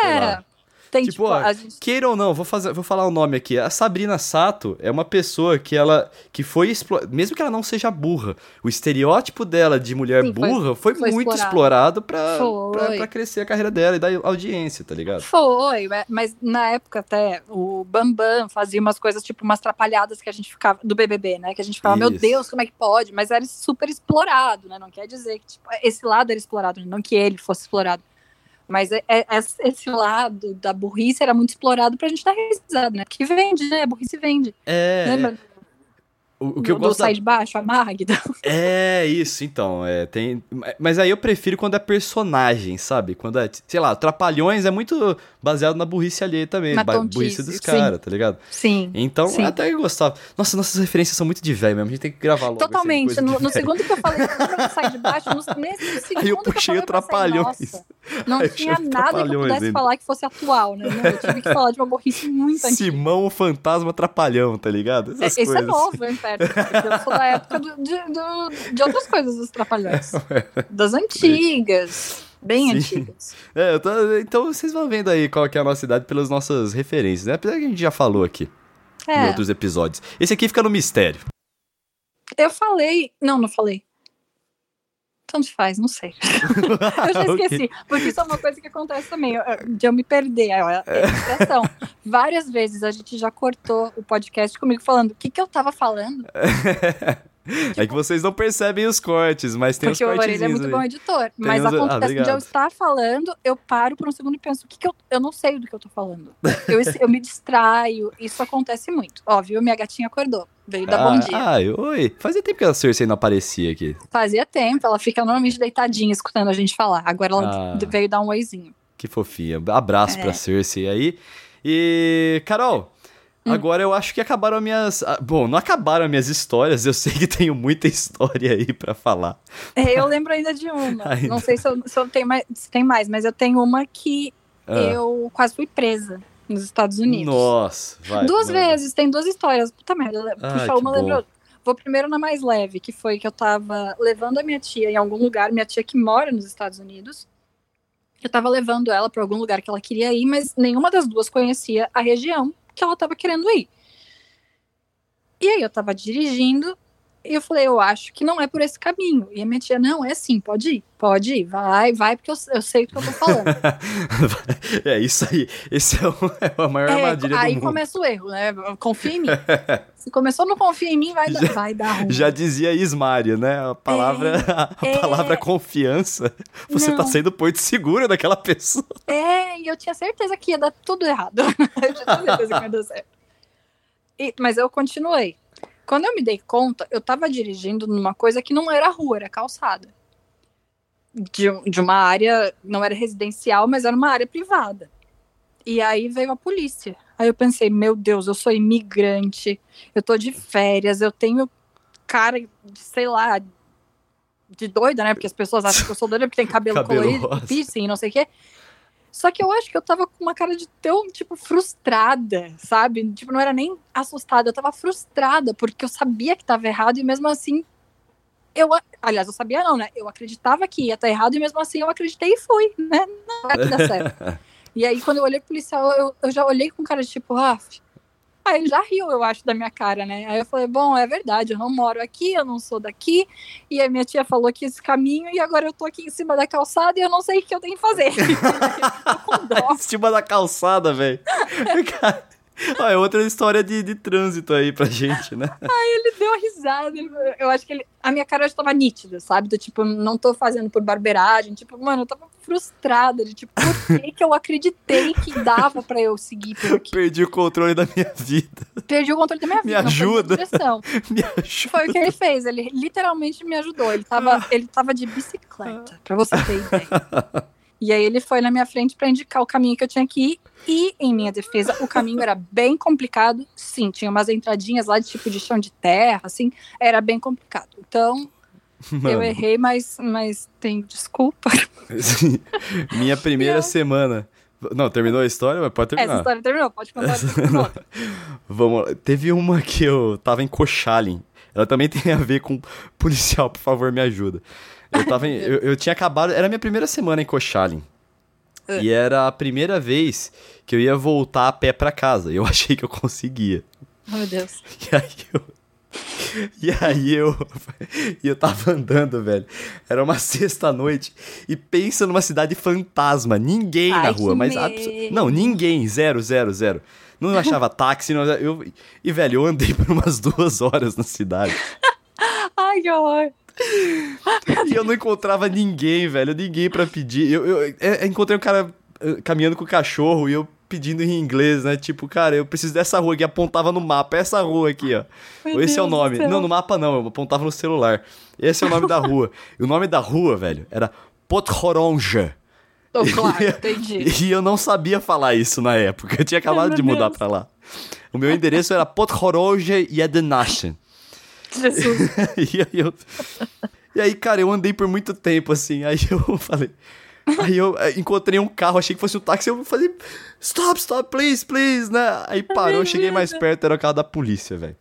Sei é. Lá. Tem, tipo, tipo ó, gente... queira ou não, vou, fazer, vou falar o nome aqui. A Sabrina Sato é uma pessoa que ela que foi mesmo que ela não seja burra, o estereótipo dela de mulher Sim, burra foi, foi, foi muito explorado, explorado pra, pra, pra, crescer a carreira dela e dar audiência, tá ligado? Foi, mas na época até o Bambam fazia umas coisas tipo umas trapalhadas que a gente ficava do BBB, né? Que a gente ficava, Isso. meu Deus, como é que pode? Mas era super explorado, né? Não quer dizer que tipo, esse lado era explorado, não que ele fosse explorado. Mas é, é, esse lado da burrice era muito explorado pra gente dar risada, né? Que vende, né? A burrice vende. É. Lembra? O, o que eu gosto. Do sai de baixo, a Magda. [LAUGHS] É, isso, então. É, tem... Mas aí eu prefiro quando é personagem, sabe? Quando é, sei lá, Trapalhões é muito baseado na burrice alheia também. Na burrice dos caras, tá ligado? Sim. Então, sim. até eu gostava. Nossa, nossas referências são muito de velho mesmo. A gente tem que gravar logo. Totalmente. No, no segundo que eu falei, pra sai de baixo, no, nesse segundo. [LAUGHS] Aí eu puxei o Trapalhões. Pensei, não aí tinha nada que eu pudesse ainda. falar que fosse atual, né? Não, eu tive que falar de uma burrice muito antiga. Simão, o fantasma Trapalhão, tá ligado? Essas é, Esse é novo, hein, perto eu sou da época do, de, do, de outras coisas dos Trapalhões. Das antigas. Bem Sim. antigas. É, tô, então vocês vão vendo aí qual que é a nossa idade pelas nossas referências, né? Apesar que a gente já falou aqui é. em outros episódios. Esse aqui fica no mistério. Eu falei. Não, não falei. Tanto faz, não sei. [LAUGHS] eu já esqueci. okay. Porque isso é uma coisa que acontece também, de eu me perder. É, é impressão. Várias vezes a gente já cortou o podcast comigo falando o que, que eu tava falando. [LAUGHS] Tipo, é que vocês não percebem os cortes, mas tem os cortes. Porque o Orelha é muito bom editor. Tem mas acontece ah, de eu estar falando, eu paro por um segundo e penso, o que, que eu. Eu não sei do que eu tô falando. Eu, eu me distraio. Isso acontece muito. Óbvio, minha gatinha acordou. Veio dar ah, bom dia. Ai, oi. Fazia tempo que a Cersei não aparecia aqui. Fazia tempo, ela fica normalmente deitadinha escutando a gente falar. Agora ela ah, veio dar um oizinho. Que fofinha. Abraço é. pra Cersei aí. E, Carol, Hum. Agora eu acho que acabaram minhas. Ah, bom, não acabaram minhas histórias, eu sei que tenho muita história aí para falar. É, eu lembro ainda de uma. [LAUGHS] Ainda. Não sei se, eu, se, eu tenho mais, se tem mais, mas eu tenho uma que ah. eu quase fui presa nos Estados Unidos. Nossa, vai. Duas mano. vezes, tem duas histórias. Puta merda, puxa uma, lembrou. Vou primeiro na mais leve, que foi que eu tava levando a minha tia em algum lugar, minha tia que mora nos Estados Unidos. Eu tava levando ela para algum lugar que ela queria ir, mas nenhuma das duas conhecia a região que ela estava querendo ir. E aí eu estava dirigindo E eu falei, eu acho que não é por esse caminho. E a minha tia, não, é assim, pode ir, pode ir, vai, vai, porque eu, eu sei o que eu tô falando. [LAUGHS] é isso aí. Esse é, o, é a maior é, armadilha aí do. Aí começa o erro, né? Confia em mim. Se começou, não confia em mim, vai, já, vai dar ruim. Já dizia Ismária, né? A palavra, é, a, a é, palavra confiança. Você tá não. tá sendo porto seguro daquela pessoa. É, e eu tinha certeza que ia dar tudo errado. [LAUGHS] eu tinha certeza que ia dar certo. E, mas eu continuei. Quando eu me dei conta, eu tava dirigindo numa coisa que não era rua, era calçada. De, de uma área, não era residencial, mas era uma área privada. E aí veio a polícia. Aí eu pensei, meu Deus, eu sou imigrante, eu tô de férias, eu tenho cara de, sei lá, de doida, né? Porque as pessoas acham que eu sou doida porque tem cabelo, [LAUGHS] cabelo colorido, rosa. piercing, não sei o quê. Só que eu acho que eu tava com uma cara de tão, tipo, frustrada, sabe? Tipo, não era nem assustada, eu tava frustrada, porque eu sabia que tava errado e mesmo assim. Eu, aliás, eu sabia não, né? Eu acreditava que ia estar errado e mesmo assim eu acreditei e fui, né? Não vai dar certo. [LAUGHS] e aí, quando eu olhei pro policial, eu, eu já olhei com cara de tipo, ah, Aí ele já riu, eu acho, da minha cara, né? Aí eu falei, bom, é verdade, eu não moro aqui, eu não sou daqui. E a minha tia falou que esse caminho, e agora eu tô aqui em cima da calçada e eu não sei o que eu tenho que fazer. [LAUGHS] em cima da calçada, velho. [LAUGHS] [LAUGHS] Ah, é outra história de, de trânsito aí pra gente, né? [LAUGHS] Aí ele deu uma risada. Eu acho que ele, a minha cara já tava nítida, sabe? Do tipo, não tô fazendo por barbeiragem. Tipo, mano, eu tava frustrada. De tipo, por [LAUGHS] que, que eu acreditei que dava pra eu seguir por aqui? Perdi o controle da minha vida. Perdi o controle da minha vida. Me ajuda. me ajuda. Foi o que ele fez. Ele literalmente me ajudou. Ele tava, ele tava de bicicleta, pra você ter ideia. E aí ele foi na minha frente para indicar o caminho que eu tinha que ir. E, em minha defesa, o caminho era bem complicado. Sim, tinha umas entradinhas lá de tipo de chão de terra, assim. Era bem complicado. Então, Mano. eu errei, mas, mas tenho desculpa. [LAUGHS] minha primeira semana. Não, terminou a história? Mas pode terminar. Essa história terminou, pode contar. [LAUGHS] Vamos lá. Teve uma que eu tava em Cochalin. Ela também [LAUGHS] tem a ver com policial, por favor, me ajuda. Eu, tava em, eu, eu, tinha acabado. Era a minha primeira semana em Cochalin. Uh. E era a primeira vez que eu ia voltar a pé para casa. E eu [LAUGHS] achei que eu conseguia. Oh, meu Deus. E aí eu. E aí eu. [LAUGHS] E eu tava andando, velho. Era uma [LAUGHS] sexta-noite. E pensa numa cidade fantasma. Ninguém Ai, na rua, mas. Não, ninguém. Zero, zero, zero. Não achava táxi. Não, eu, e, velho, eu andei por umas duas horas na cidade. Ai, que horror e eu não encontrava ninguém, velho. Ninguém para pedir. Eu, eu, eu, é, encontrei um cara eh, caminhando com o cachorro e eu pedindo em inglês, né? Tipo, cara, eu preciso dessa rua que apontava no mapa. Essa rua aqui, ó. Meu Esse Deus é o nome. Não, no mapa não, eu apontava no celular. Esse é o nome da rua. E o nome da rua, velho, era Pothoronja. Oh, claro, [LAUGHS] entendi. E eu não sabia falar isso na época. Eu tinha acabado Ai, de mudar Deus. pra lá. O meu endereço era Pothoronja Yedenashen. Jesus. [LAUGHS] e, aí eu, e aí, cara, eu andei por muito tempo, assim. Aí eu [LAUGHS] falei. Aí eu eh, encontrei um carro, achei que fosse um táxi, eu falei, stop, stop, please, please, né? Aí parou, cheguei mais perto, era o carro da polícia, velho.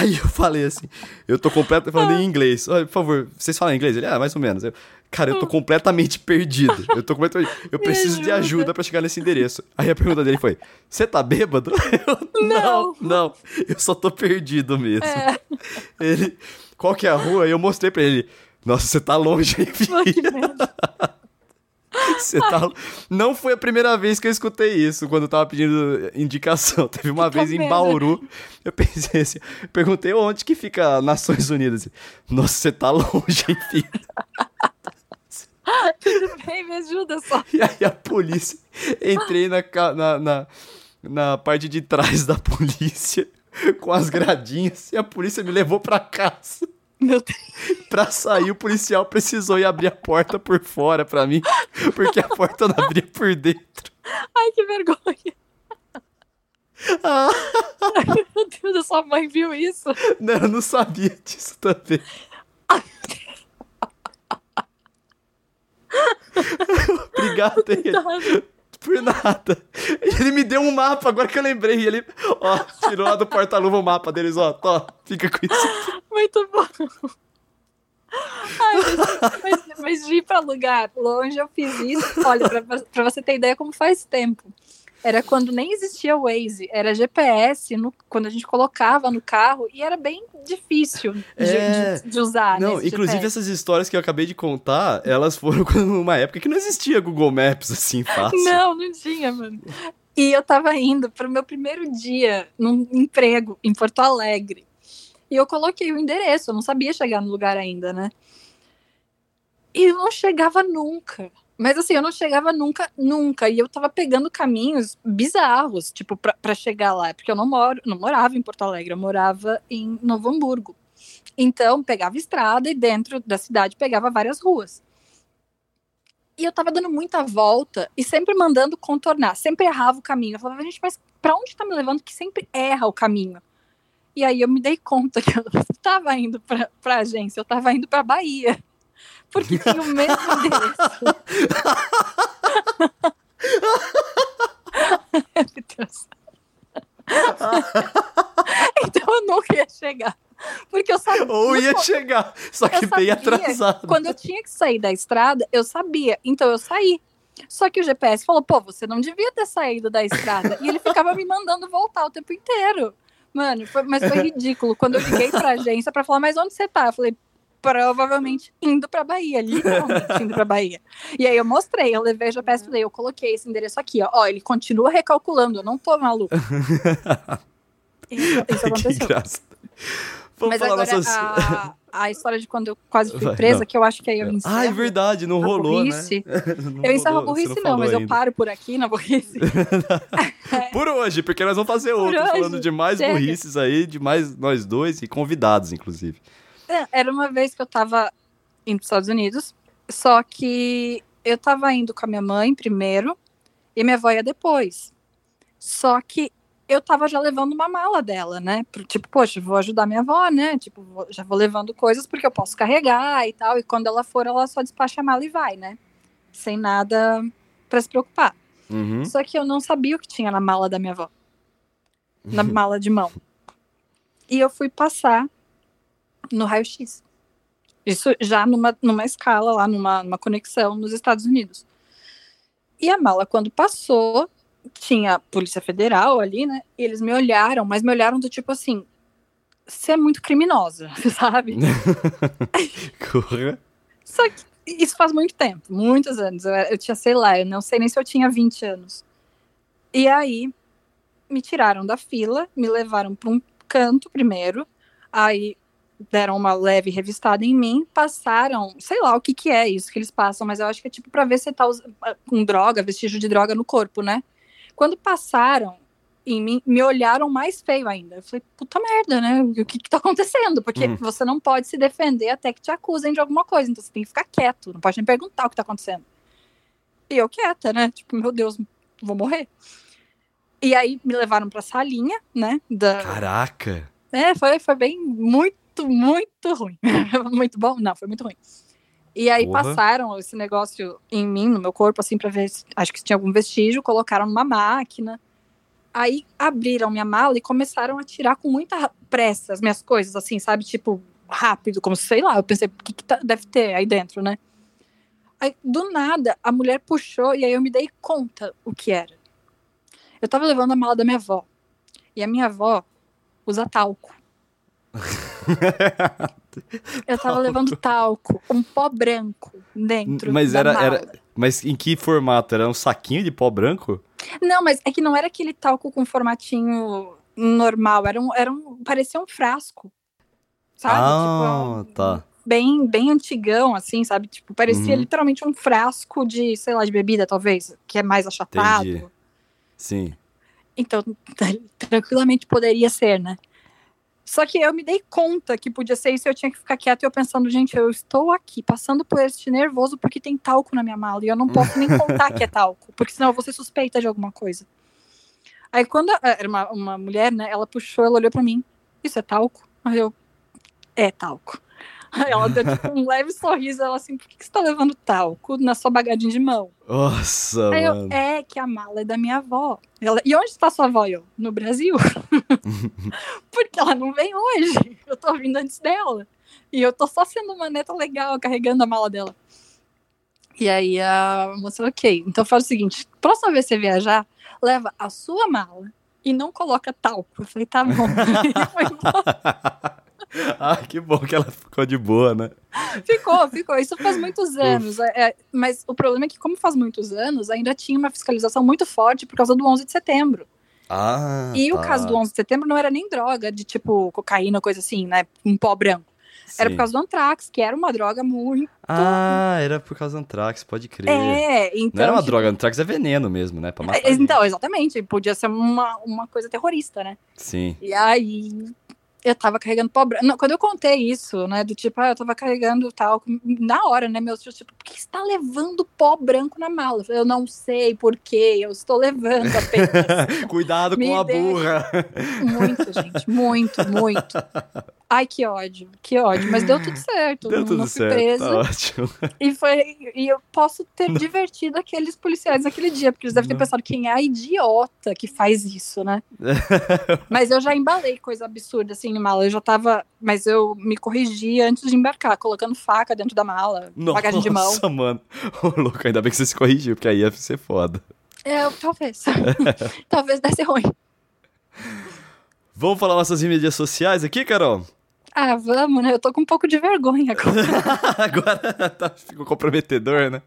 Aí eu falei assim, eu tô completamente falando em inglês. Por favor, vocês falam inglês? Ele, ah, mais ou menos. Eu, cara, eu tô completamente perdido. Eu tô completamente. Eu preciso de ajuda para chegar nesse endereço. Aí a pergunta dele foi: Você tá bêbado? [LAUGHS] Eu, não, não, eu só tô perdido mesmo. É. [LAUGHS] Ele, qual que é a rua? E eu mostrei pra ele. Nossa, você tá longe, hein, filho? [LAUGHS] [LAUGHS] Você tá... Não foi a primeira vez que eu escutei isso, quando eu tava pedindo indicação. [LAUGHS] Teve uma fica vez em Bauru, eu pensei assim, perguntei onde que fica Nações Unidas. Nossa, você tá longe, enfim. [LAUGHS] Tudo bem, me ajuda só. E aí a polícia, entrei na, na, na, na parte de trás da polícia, com as gradinhas, e a polícia me levou pra casa. Meu Deus. pra sair, o policial precisou ir abrir a porta por fora pra mim, porque a porta não abria por dentro. Ai, que vergonha. Ah. Ai, meu Deus, a sua mãe viu isso? Não, eu não sabia disso também. [LAUGHS] Obrigado, Coitado. Por nada. Ele me deu um mapa, agora que eu lembrei. Ele, ó, tirou lá do porta-luva o mapa deles, ó. Tó, fica com isso. Muito bom. Ai, mas, mas, mas de ir pra lugar longe eu fiz isso. Olha, pra, pra você ter ideia como faz tempo. Era quando nem existia o Waze, era GPS no, quando a gente colocava no carro e era bem difícil de, é... de, de usar. Não, inclusive GPS. essas histórias que eu acabei de contar, elas foram [LAUGHS] numa época que não existia Google Maps assim fácil. Não, não tinha, mano. E eu tava indo para o meu primeiro dia num emprego em Porto Alegre. E eu coloquei o endereço, eu não sabia chegar no lugar ainda, né? E eu não chegava nunca. Mas assim, eu não chegava nunca, nunca. E eu tava pegando caminhos bizarros, tipo, pra, pra chegar lá. Porque eu não, moro, não morava em Porto Alegre, eu morava em Novo Hamburgo. Então, pegava estrada e dentro da cidade pegava várias ruas. E eu tava dando muita volta e sempre mandando contornar, sempre errava o caminho. Eu falava, gente, mas pra onde tá me levando que sempre erra o caminho? E aí eu me dei conta [LAUGHS] que eu tava indo pra, pra agência, eu tava indo pra Bahia porque tinha o mesmo endereço. [LAUGHS] Então eu nunca ia chegar. Porque eu sabia. Ou ia chegar, só que bem atrasado. Quando eu tinha que sair da estrada, eu sabia. Então eu saí. Só que o GPS falou: pô, você não devia ter saído da estrada. E ele ficava me mandando voltar o tempo inteiro. Mano, foi, mas foi ridículo. Quando eu liguei pra agência pra falar, mas onde você tá? Eu falei, provavelmente indo pra Bahia, literalmente indo pra Bahia. E aí eu mostrei, eu levei o GPS e falei, eu coloquei esse endereço aqui, ó. Ó, ele continua recalculando, eu não tô maluco. [LAUGHS] isso, isso aconteceu. Vamos Mas agora nossas... a, a, história de quando eu quase fui presa, Vai, que eu acho que aí eu encerro. Ah, é verdade, não rolou, né? burrice. né? [LAUGHS] não eu encerro a burrice não, não mas ainda. eu paro por aqui na burrice. [LAUGHS] por hoje, porque nós vamos fazer outro, falando de mais Chega. burrices aí, de mais nós dois e convidados, inclusive. Era uma vez que eu tava indo para os Estados Unidos, só que eu tava indo com a minha mãe primeiro e minha avó ia depois. Só que eu tava já levando uma mala dela, né? Tipo, poxa, vou ajudar minha avó, né? Tipo, já vou levando coisas porque eu posso carregar e tal. E quando ela for, ela só despacha a mala e vai, né? Sem nada para se preocupar. Uhum. Só que eu não sabia o que tinha na mala da minha avó. Na [LAUGHS] mala de mão. E eu fui passar no raio-x. Isso já numa, numa escala lá, numa, numa conexão nos Estados Unidos. E a mala, quando passou, tinha a Polícia Federal ali, né? E eles me olharam, mas me olharam do tipo assim: você é muito criminosa, [LAUGHS] sabe? [LAUGHS] Corra. Só que isso faz muito tempo, muitos anos. Eu, eu tinha, sei lá, eu não sei nem se eu tinha 20 anos. E aí me tiraram da fila, me levaram para um canto primeiro. Aí deram uma leve revistada em mim, passaram, sei lá o que que é isso que eles passam, mas eu acho que é tipo para ver se tá ah, com droga, vestígio de droga no corpo, né? Quando passaram em mim, me olharam mais feio ainda. Eu falei, puta merda, né? O que que tá acontecendo? Porque uhum. você não pode se defender até que te acusem de alguma coisa, então você tem que ficar quieto, não pode nem perguntar o que tá acontecendo. E eu quieta, né? Tipo, meu Deus, vou morrer. E aí me levaram pra salinha, né? Da... Caraca! É, foi, foi bem muito muito, muito ruim. [LAUGHS] muito bom? Não, foi muito ruim. E aí Porra. passaram esse negócio em mim, no meu corpo, assim, pra ver se acho que tinha algum vestígio, colocaram numa máquina. Aí abriram minha mala e começaram a tirar com muita pressa as minhas coisas, assim, sabe? Tipo, rápido, como sei lá. Eu pensei, o que, que tá, deve ter aí dentro, né? Aí, do nada, a mulher puxou e aí eu me dei conta o que era. Eu tava levando a mala da minha avó. E a minha avó usa talco. Eu tava levando talco, um pó branco dentro. Mas era, mala. era. Mas em que formato? Era um saquinho de pó branco? Não, mas é que não era aquele talco com formatinho normal, era um, era um parecia um frasco. Sabe? Ah, tipo, tá. Bem, bem antigão, assim, sabe? Tipo, parecia uhum. literalmente um frasco de, sei lá, de bebida, talvez, que é mais achatado. Entendi. Sim. Então, [LAUGHS] tranquilamente poderia ser, né? Só que eu me dei conta que podia ser isso e eu tinha que ficar quieta e eu pensando, gente, eu estou aqui passando por este nervoso porque tem talco na minha mala e eu não posso nem contar que é talco, porque senão eu vou ser suspeita de alguma coisa. Aí quando era uma, uma mulher, né, ela puxou, ela olhou para mim, isso é talco? Aí eu, é talco. Aí ela deu tipo, um leve sorriso, ela assim, por que, que você tá levando talco na sua bagadinha de mão? Nossa, Aí mano. eu, é que a mala é da minha avó. Ela, e onde está sua avó? Eu, no Brasil. [LAUGHS] Porque ela não vem hoje. Eu tô vindo antes dela. E eu tô só sendo uma neta legal, carregando a mala dela. E aí a moça, ok, então faz o seguinte, próxima vez que você viajar, leva a sua mala e não coloca talco. Eu falei, tá bom. [LAUGHS] [LAUGHS] [LAUGHS] ah, que bom que ela ficou de boa, né? Ficou, ficou. Isso faz muitos anos. É, é, mas o problema é que, como faz muitos anos, ainda tinha uma fiscalização muito forte por causa do 11 de setembro. Ah, e tá. o caso do 11 de setembro não era nem droga de tipo cocaína, coisa assim, né? Um pó branco. Sim. Era por causa do Antrax, que era uma droga muito. Ah, era por causa do Antrax, pode crer. É, então. Não era uma tipo... droga, Antrax é veneno mesmo, né? Pra matar. É, então, exatamente. Podia ser uma, uma coisa terrorista, né? Sim. E aí eu tava carregando pó branco. quando eu contei isso, né, do tipo, ah, eu tava carregando tal, na hora, né, meus tios, tipo, por que você tá levando pó branco na mala? Eu não sei por quê, eu estou levando apenas. [LAUGHS] Cuidado [LAUGHS] com a burra. Muito, gente, muito, muito. [LAUGHS] Ai, que ódio, que ódio. Mas deu tudo certo. Deu tudo certo. Tá ótimo. E foi. E eu posso ter não. divertido aqueles policiais naquele dia, porque eles devem ter pensado quem é a idiota que faz isso, né? [LAUGHS] mas eu já embalei coisa absurda assim no mala. Eu já tava. Mas eu me corrigi antes de embarcar, colocando faca dentro da mala, Nossa, bagagem de mão. Nossa, mano. Ô, louco, ainda bem que você se corrigiu, porque aí ia ser foda. É, talvez. [LAUGHS] talvez desse ruim. Vamos falar nossas mídias sociais aqui, Carol? Ah, vamos, né? Eu tô com um pouco de vergonha [LAUGHS] agora. agora tá, ficou comprometedor, né?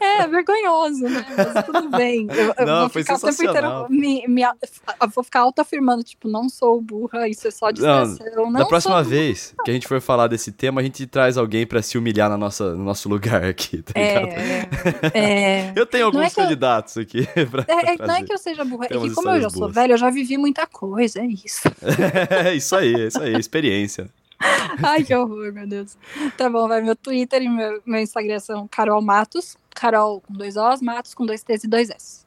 É, vergonhoso, né? Mas tudo bem. Eu, eu não, vou foi ficar o tempo inteiro me, me, eu vou ficar autoafirmando, tipo, não sou burra, isso é só distração. Da próxima vez que a gente for falar desse tema, a gente traz alguém pra se humilhar na nossa, no nosso lugar aqui, tá é, é, [LAUGHS] Eu tenho alguns [LAUGHS] é candidatos eu... aqui pra, é, Não é que eu seja burra, Temos é que como eu já boas. sou velha, eu já vivi muita coisa, é isso. [LAUGHS] é isso aí, é isso aí, experiência. [LAUGHS] Ai, que horror, meu Deus. Tá bom, vai meu Twitter e meu, meu Instagram são Carol Matos. Carol com dois Os, Matos com dois T's e dois S.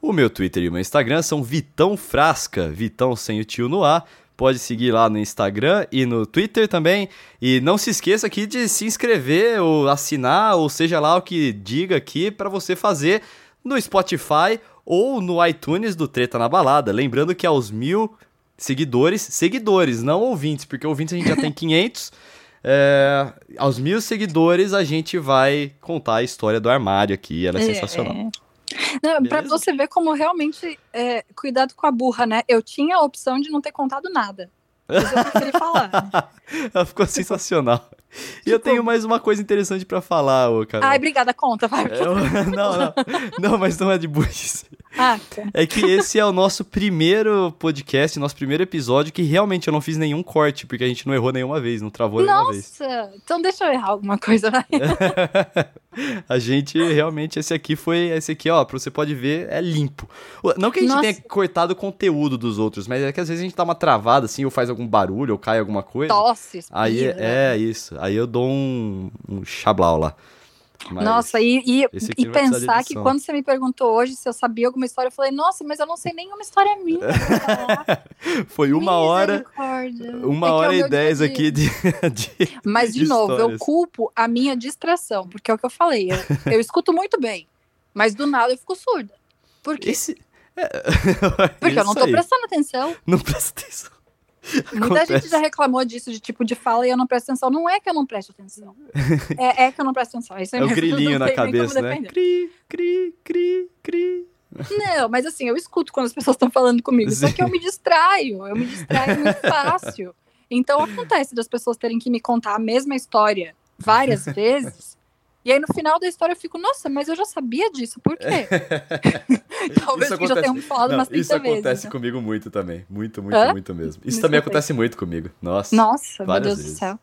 O meu Twitter e o meu Instagram são Vitão Frasca, Vitão sem o tio no ar. Pode seguir lá no Instagram e no Twitter também. E não se esqueça aqui de se inscrever ou assinar, ou seja lá o que diga aqui para você fazer no Spotify ou no iTunes do Treta na Balada. Lembrando que aos mil seguidores, seguidores, não ouvintes, porque ouvintes a gente já tem [LAUGHS] 500. É, aos mil seguidores a gente vai contar a história do armário aqui, ela é, é sensacional. Não, pra você ver como realmente é, cuidado com a burra, né? Eu tinha a opção de não ter contado nada. Mas eu preferi falar. [LAUGHS] Ela ficou tipo, sensacional. E eu tipo tenho mais uma coisa interessante para falar, ô, cara. Ai, obrigada, conta, vai. Eu, [LAUGHS] não, não. Não, mas não é de burrice. Ah, tá. É que esse é o nosso primeiro podcast, nosso primeiro episódio que realmente eu não fiz nenhum corte, porque a gente não errou nenhuma vez, não travou Nossa, nenhuma vez. Nossa, então deixa eu errar alguma coisa, vai. [LAUGHS] a gente realmente, esse aqui foi, esse aqui, ó, você pode ver, é limpo. Não que a gente Nossa. tenha cortado o conteúdo dos outros, mas é que às vezes a gente dá uma travada, assim, ou faz algum barulho, ou cai alguma coisa. Tosse, Aí é, é isso, aí eu dou um, um chablau lá. Mas nossa, e, e, e pensar que quando você me perguntou hoje se eu sabia alguma história, eu falei, nossa, mas eu não sei nenhuma história minha. [LAUGHS] Foi uma hora. Uma é hora é e dez aqui de, [LAUGHS] de. Mas, de novo, eu culpo a minha distração, porque é o que eu falei. Eu, eu escuto muito bem, mas do nada eu fico surda. Por quê? Esse... É... [LAUGHS] Porque eu não tô aí. prestando atenção. Não presta atenção. [LAUGHS] Muita Acontece. gente já reclamou disso, de tipo de fala e eu não presto atenção. Não é que eu não presto atenção. é, é que eu não presto atenção. Isso é, é o [LAUGHS] grilinho na cabeça, né? Cri, cri, cri, cri. Não, mas assim, eu escuto quando as pessoas estão falando comigo. Sim. Só que eu me distraio. Eu me distraio muito fácil. Então acontece das pessoas terem que me contar a mesma história várias [LAUGHS] vezes. E aí no final da história eu fico, nossa, mas eu já sabia disso, por quê? [LAUGHS] [LAUGHS] Talvez que já tenham falado não, umas 30 Isso vezes, acontece né? comigo muito também. Muito, muito, Hã? muito mesmo. Isso, também acontece muito comigo. Nossa. Nossa, meu Deus vezes. do céu.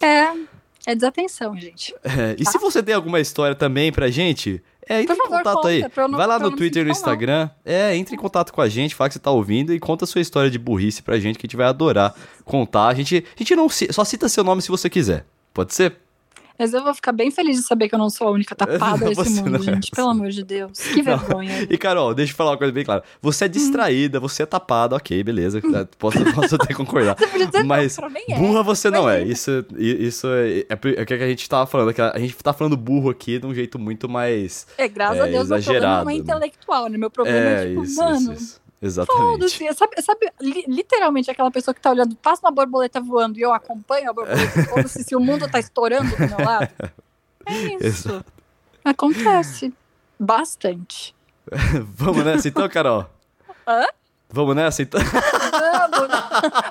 É, é desatenção, gente. É, e tá? se você tem alguma história também pra gente, é, entre favor, em contato conta, aí. Não, Vai lá no Twitter e no Instagram. É, entre em contato com a gente, fala que você tá ouvindo e conta a sua história de burrice pra gente, que a gente vai adorar contar. A gente, a gente não só cita seu nome se você quiser. Pode ser? Mas eu vou ficar bem feliz de saber que eu não sou a única tapada [LAUGHS] nesse mundo, gente. É. Pelo amor de Deus. Que vergonha. E, Carol, deixa eu falar uma coisa bem clara. Você é distraída, você é tapada, ok, beleza. É, posso, [LAUGHS] posso até concordar. Você podia dizer Mas não, é. burra você não é. Isso, isso é, é, é o que a gente tava falando. Que a gente tá falando burro aqui de um jeito muito mais. É, graças a Deus, exagerado, meu problema não é intelectual, né? Meu problema é, tipo, isso, mano. Isso, isso. Exatamente. Sabe, sabe li, literalmente aquela pessoa que tá olhando, passa uma borboleta voando e eu acompanho a borboleta, [LAUGHS] como se, se o mundo tá estourando do meu lado. [LAUGHS] É isso. Exato. Acontece. Bastante. [LAUGHS] Vamos nessa então, Carol? Hã? Vamos nessa então? Vamos!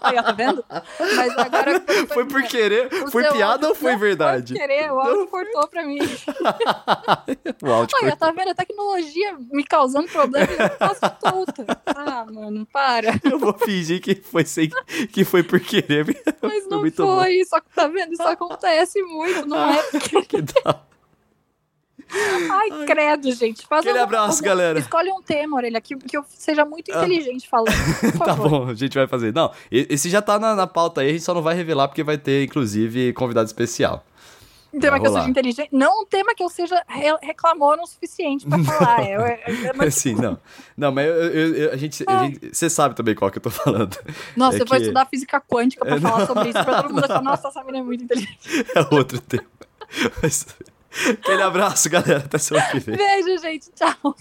Ó, tá vendo? Mas agora. Foi, foi por querer? Foi piada ou foi verdade? Foi por querer, o áudio cortou pra mim. [LAUGHS] o áudio Olha, tá vendo? A tecnologia me causando problema e eu faço tonta. Ah, mano, para. Eu vou fingir que foi, sem, que foi por querer. Mas não foi, foi. só que tá vendo? Isso [LAUGHS] acontece muito, não é? [LAUGHS] Porque... Que dá. [LAUGHS] Ai, Ai, credo, gente. Faz Aquele um, abraço, um, galera. Escolhe um tema, Orelha, que, que eu seja muito ah. inteligente falando. [LAUGHS] tá bom, a gente vai fazer. Não, esse já tá na, na pauta aí, a gente só não vai revelar porque vai ter, inclusive, convidado especial. Um tema que eu seja inteligente. Não um tema que eu seja re reclamona o suficiente pra [LAUGHS] falar. é, é, é Sim, não. Não, mas eu, eu, eu, a gente. Você sabe também qual que eu tô falando. Nossa, é eu que... vou estudar física quântica pra é, falar não. sobre isso, pra todo mundo falar, nossa, essa menina é muito inteligente. É outro tema. Mas... Aquele abraço, galera. Até semana que vem. Beijo, gente. Tchau.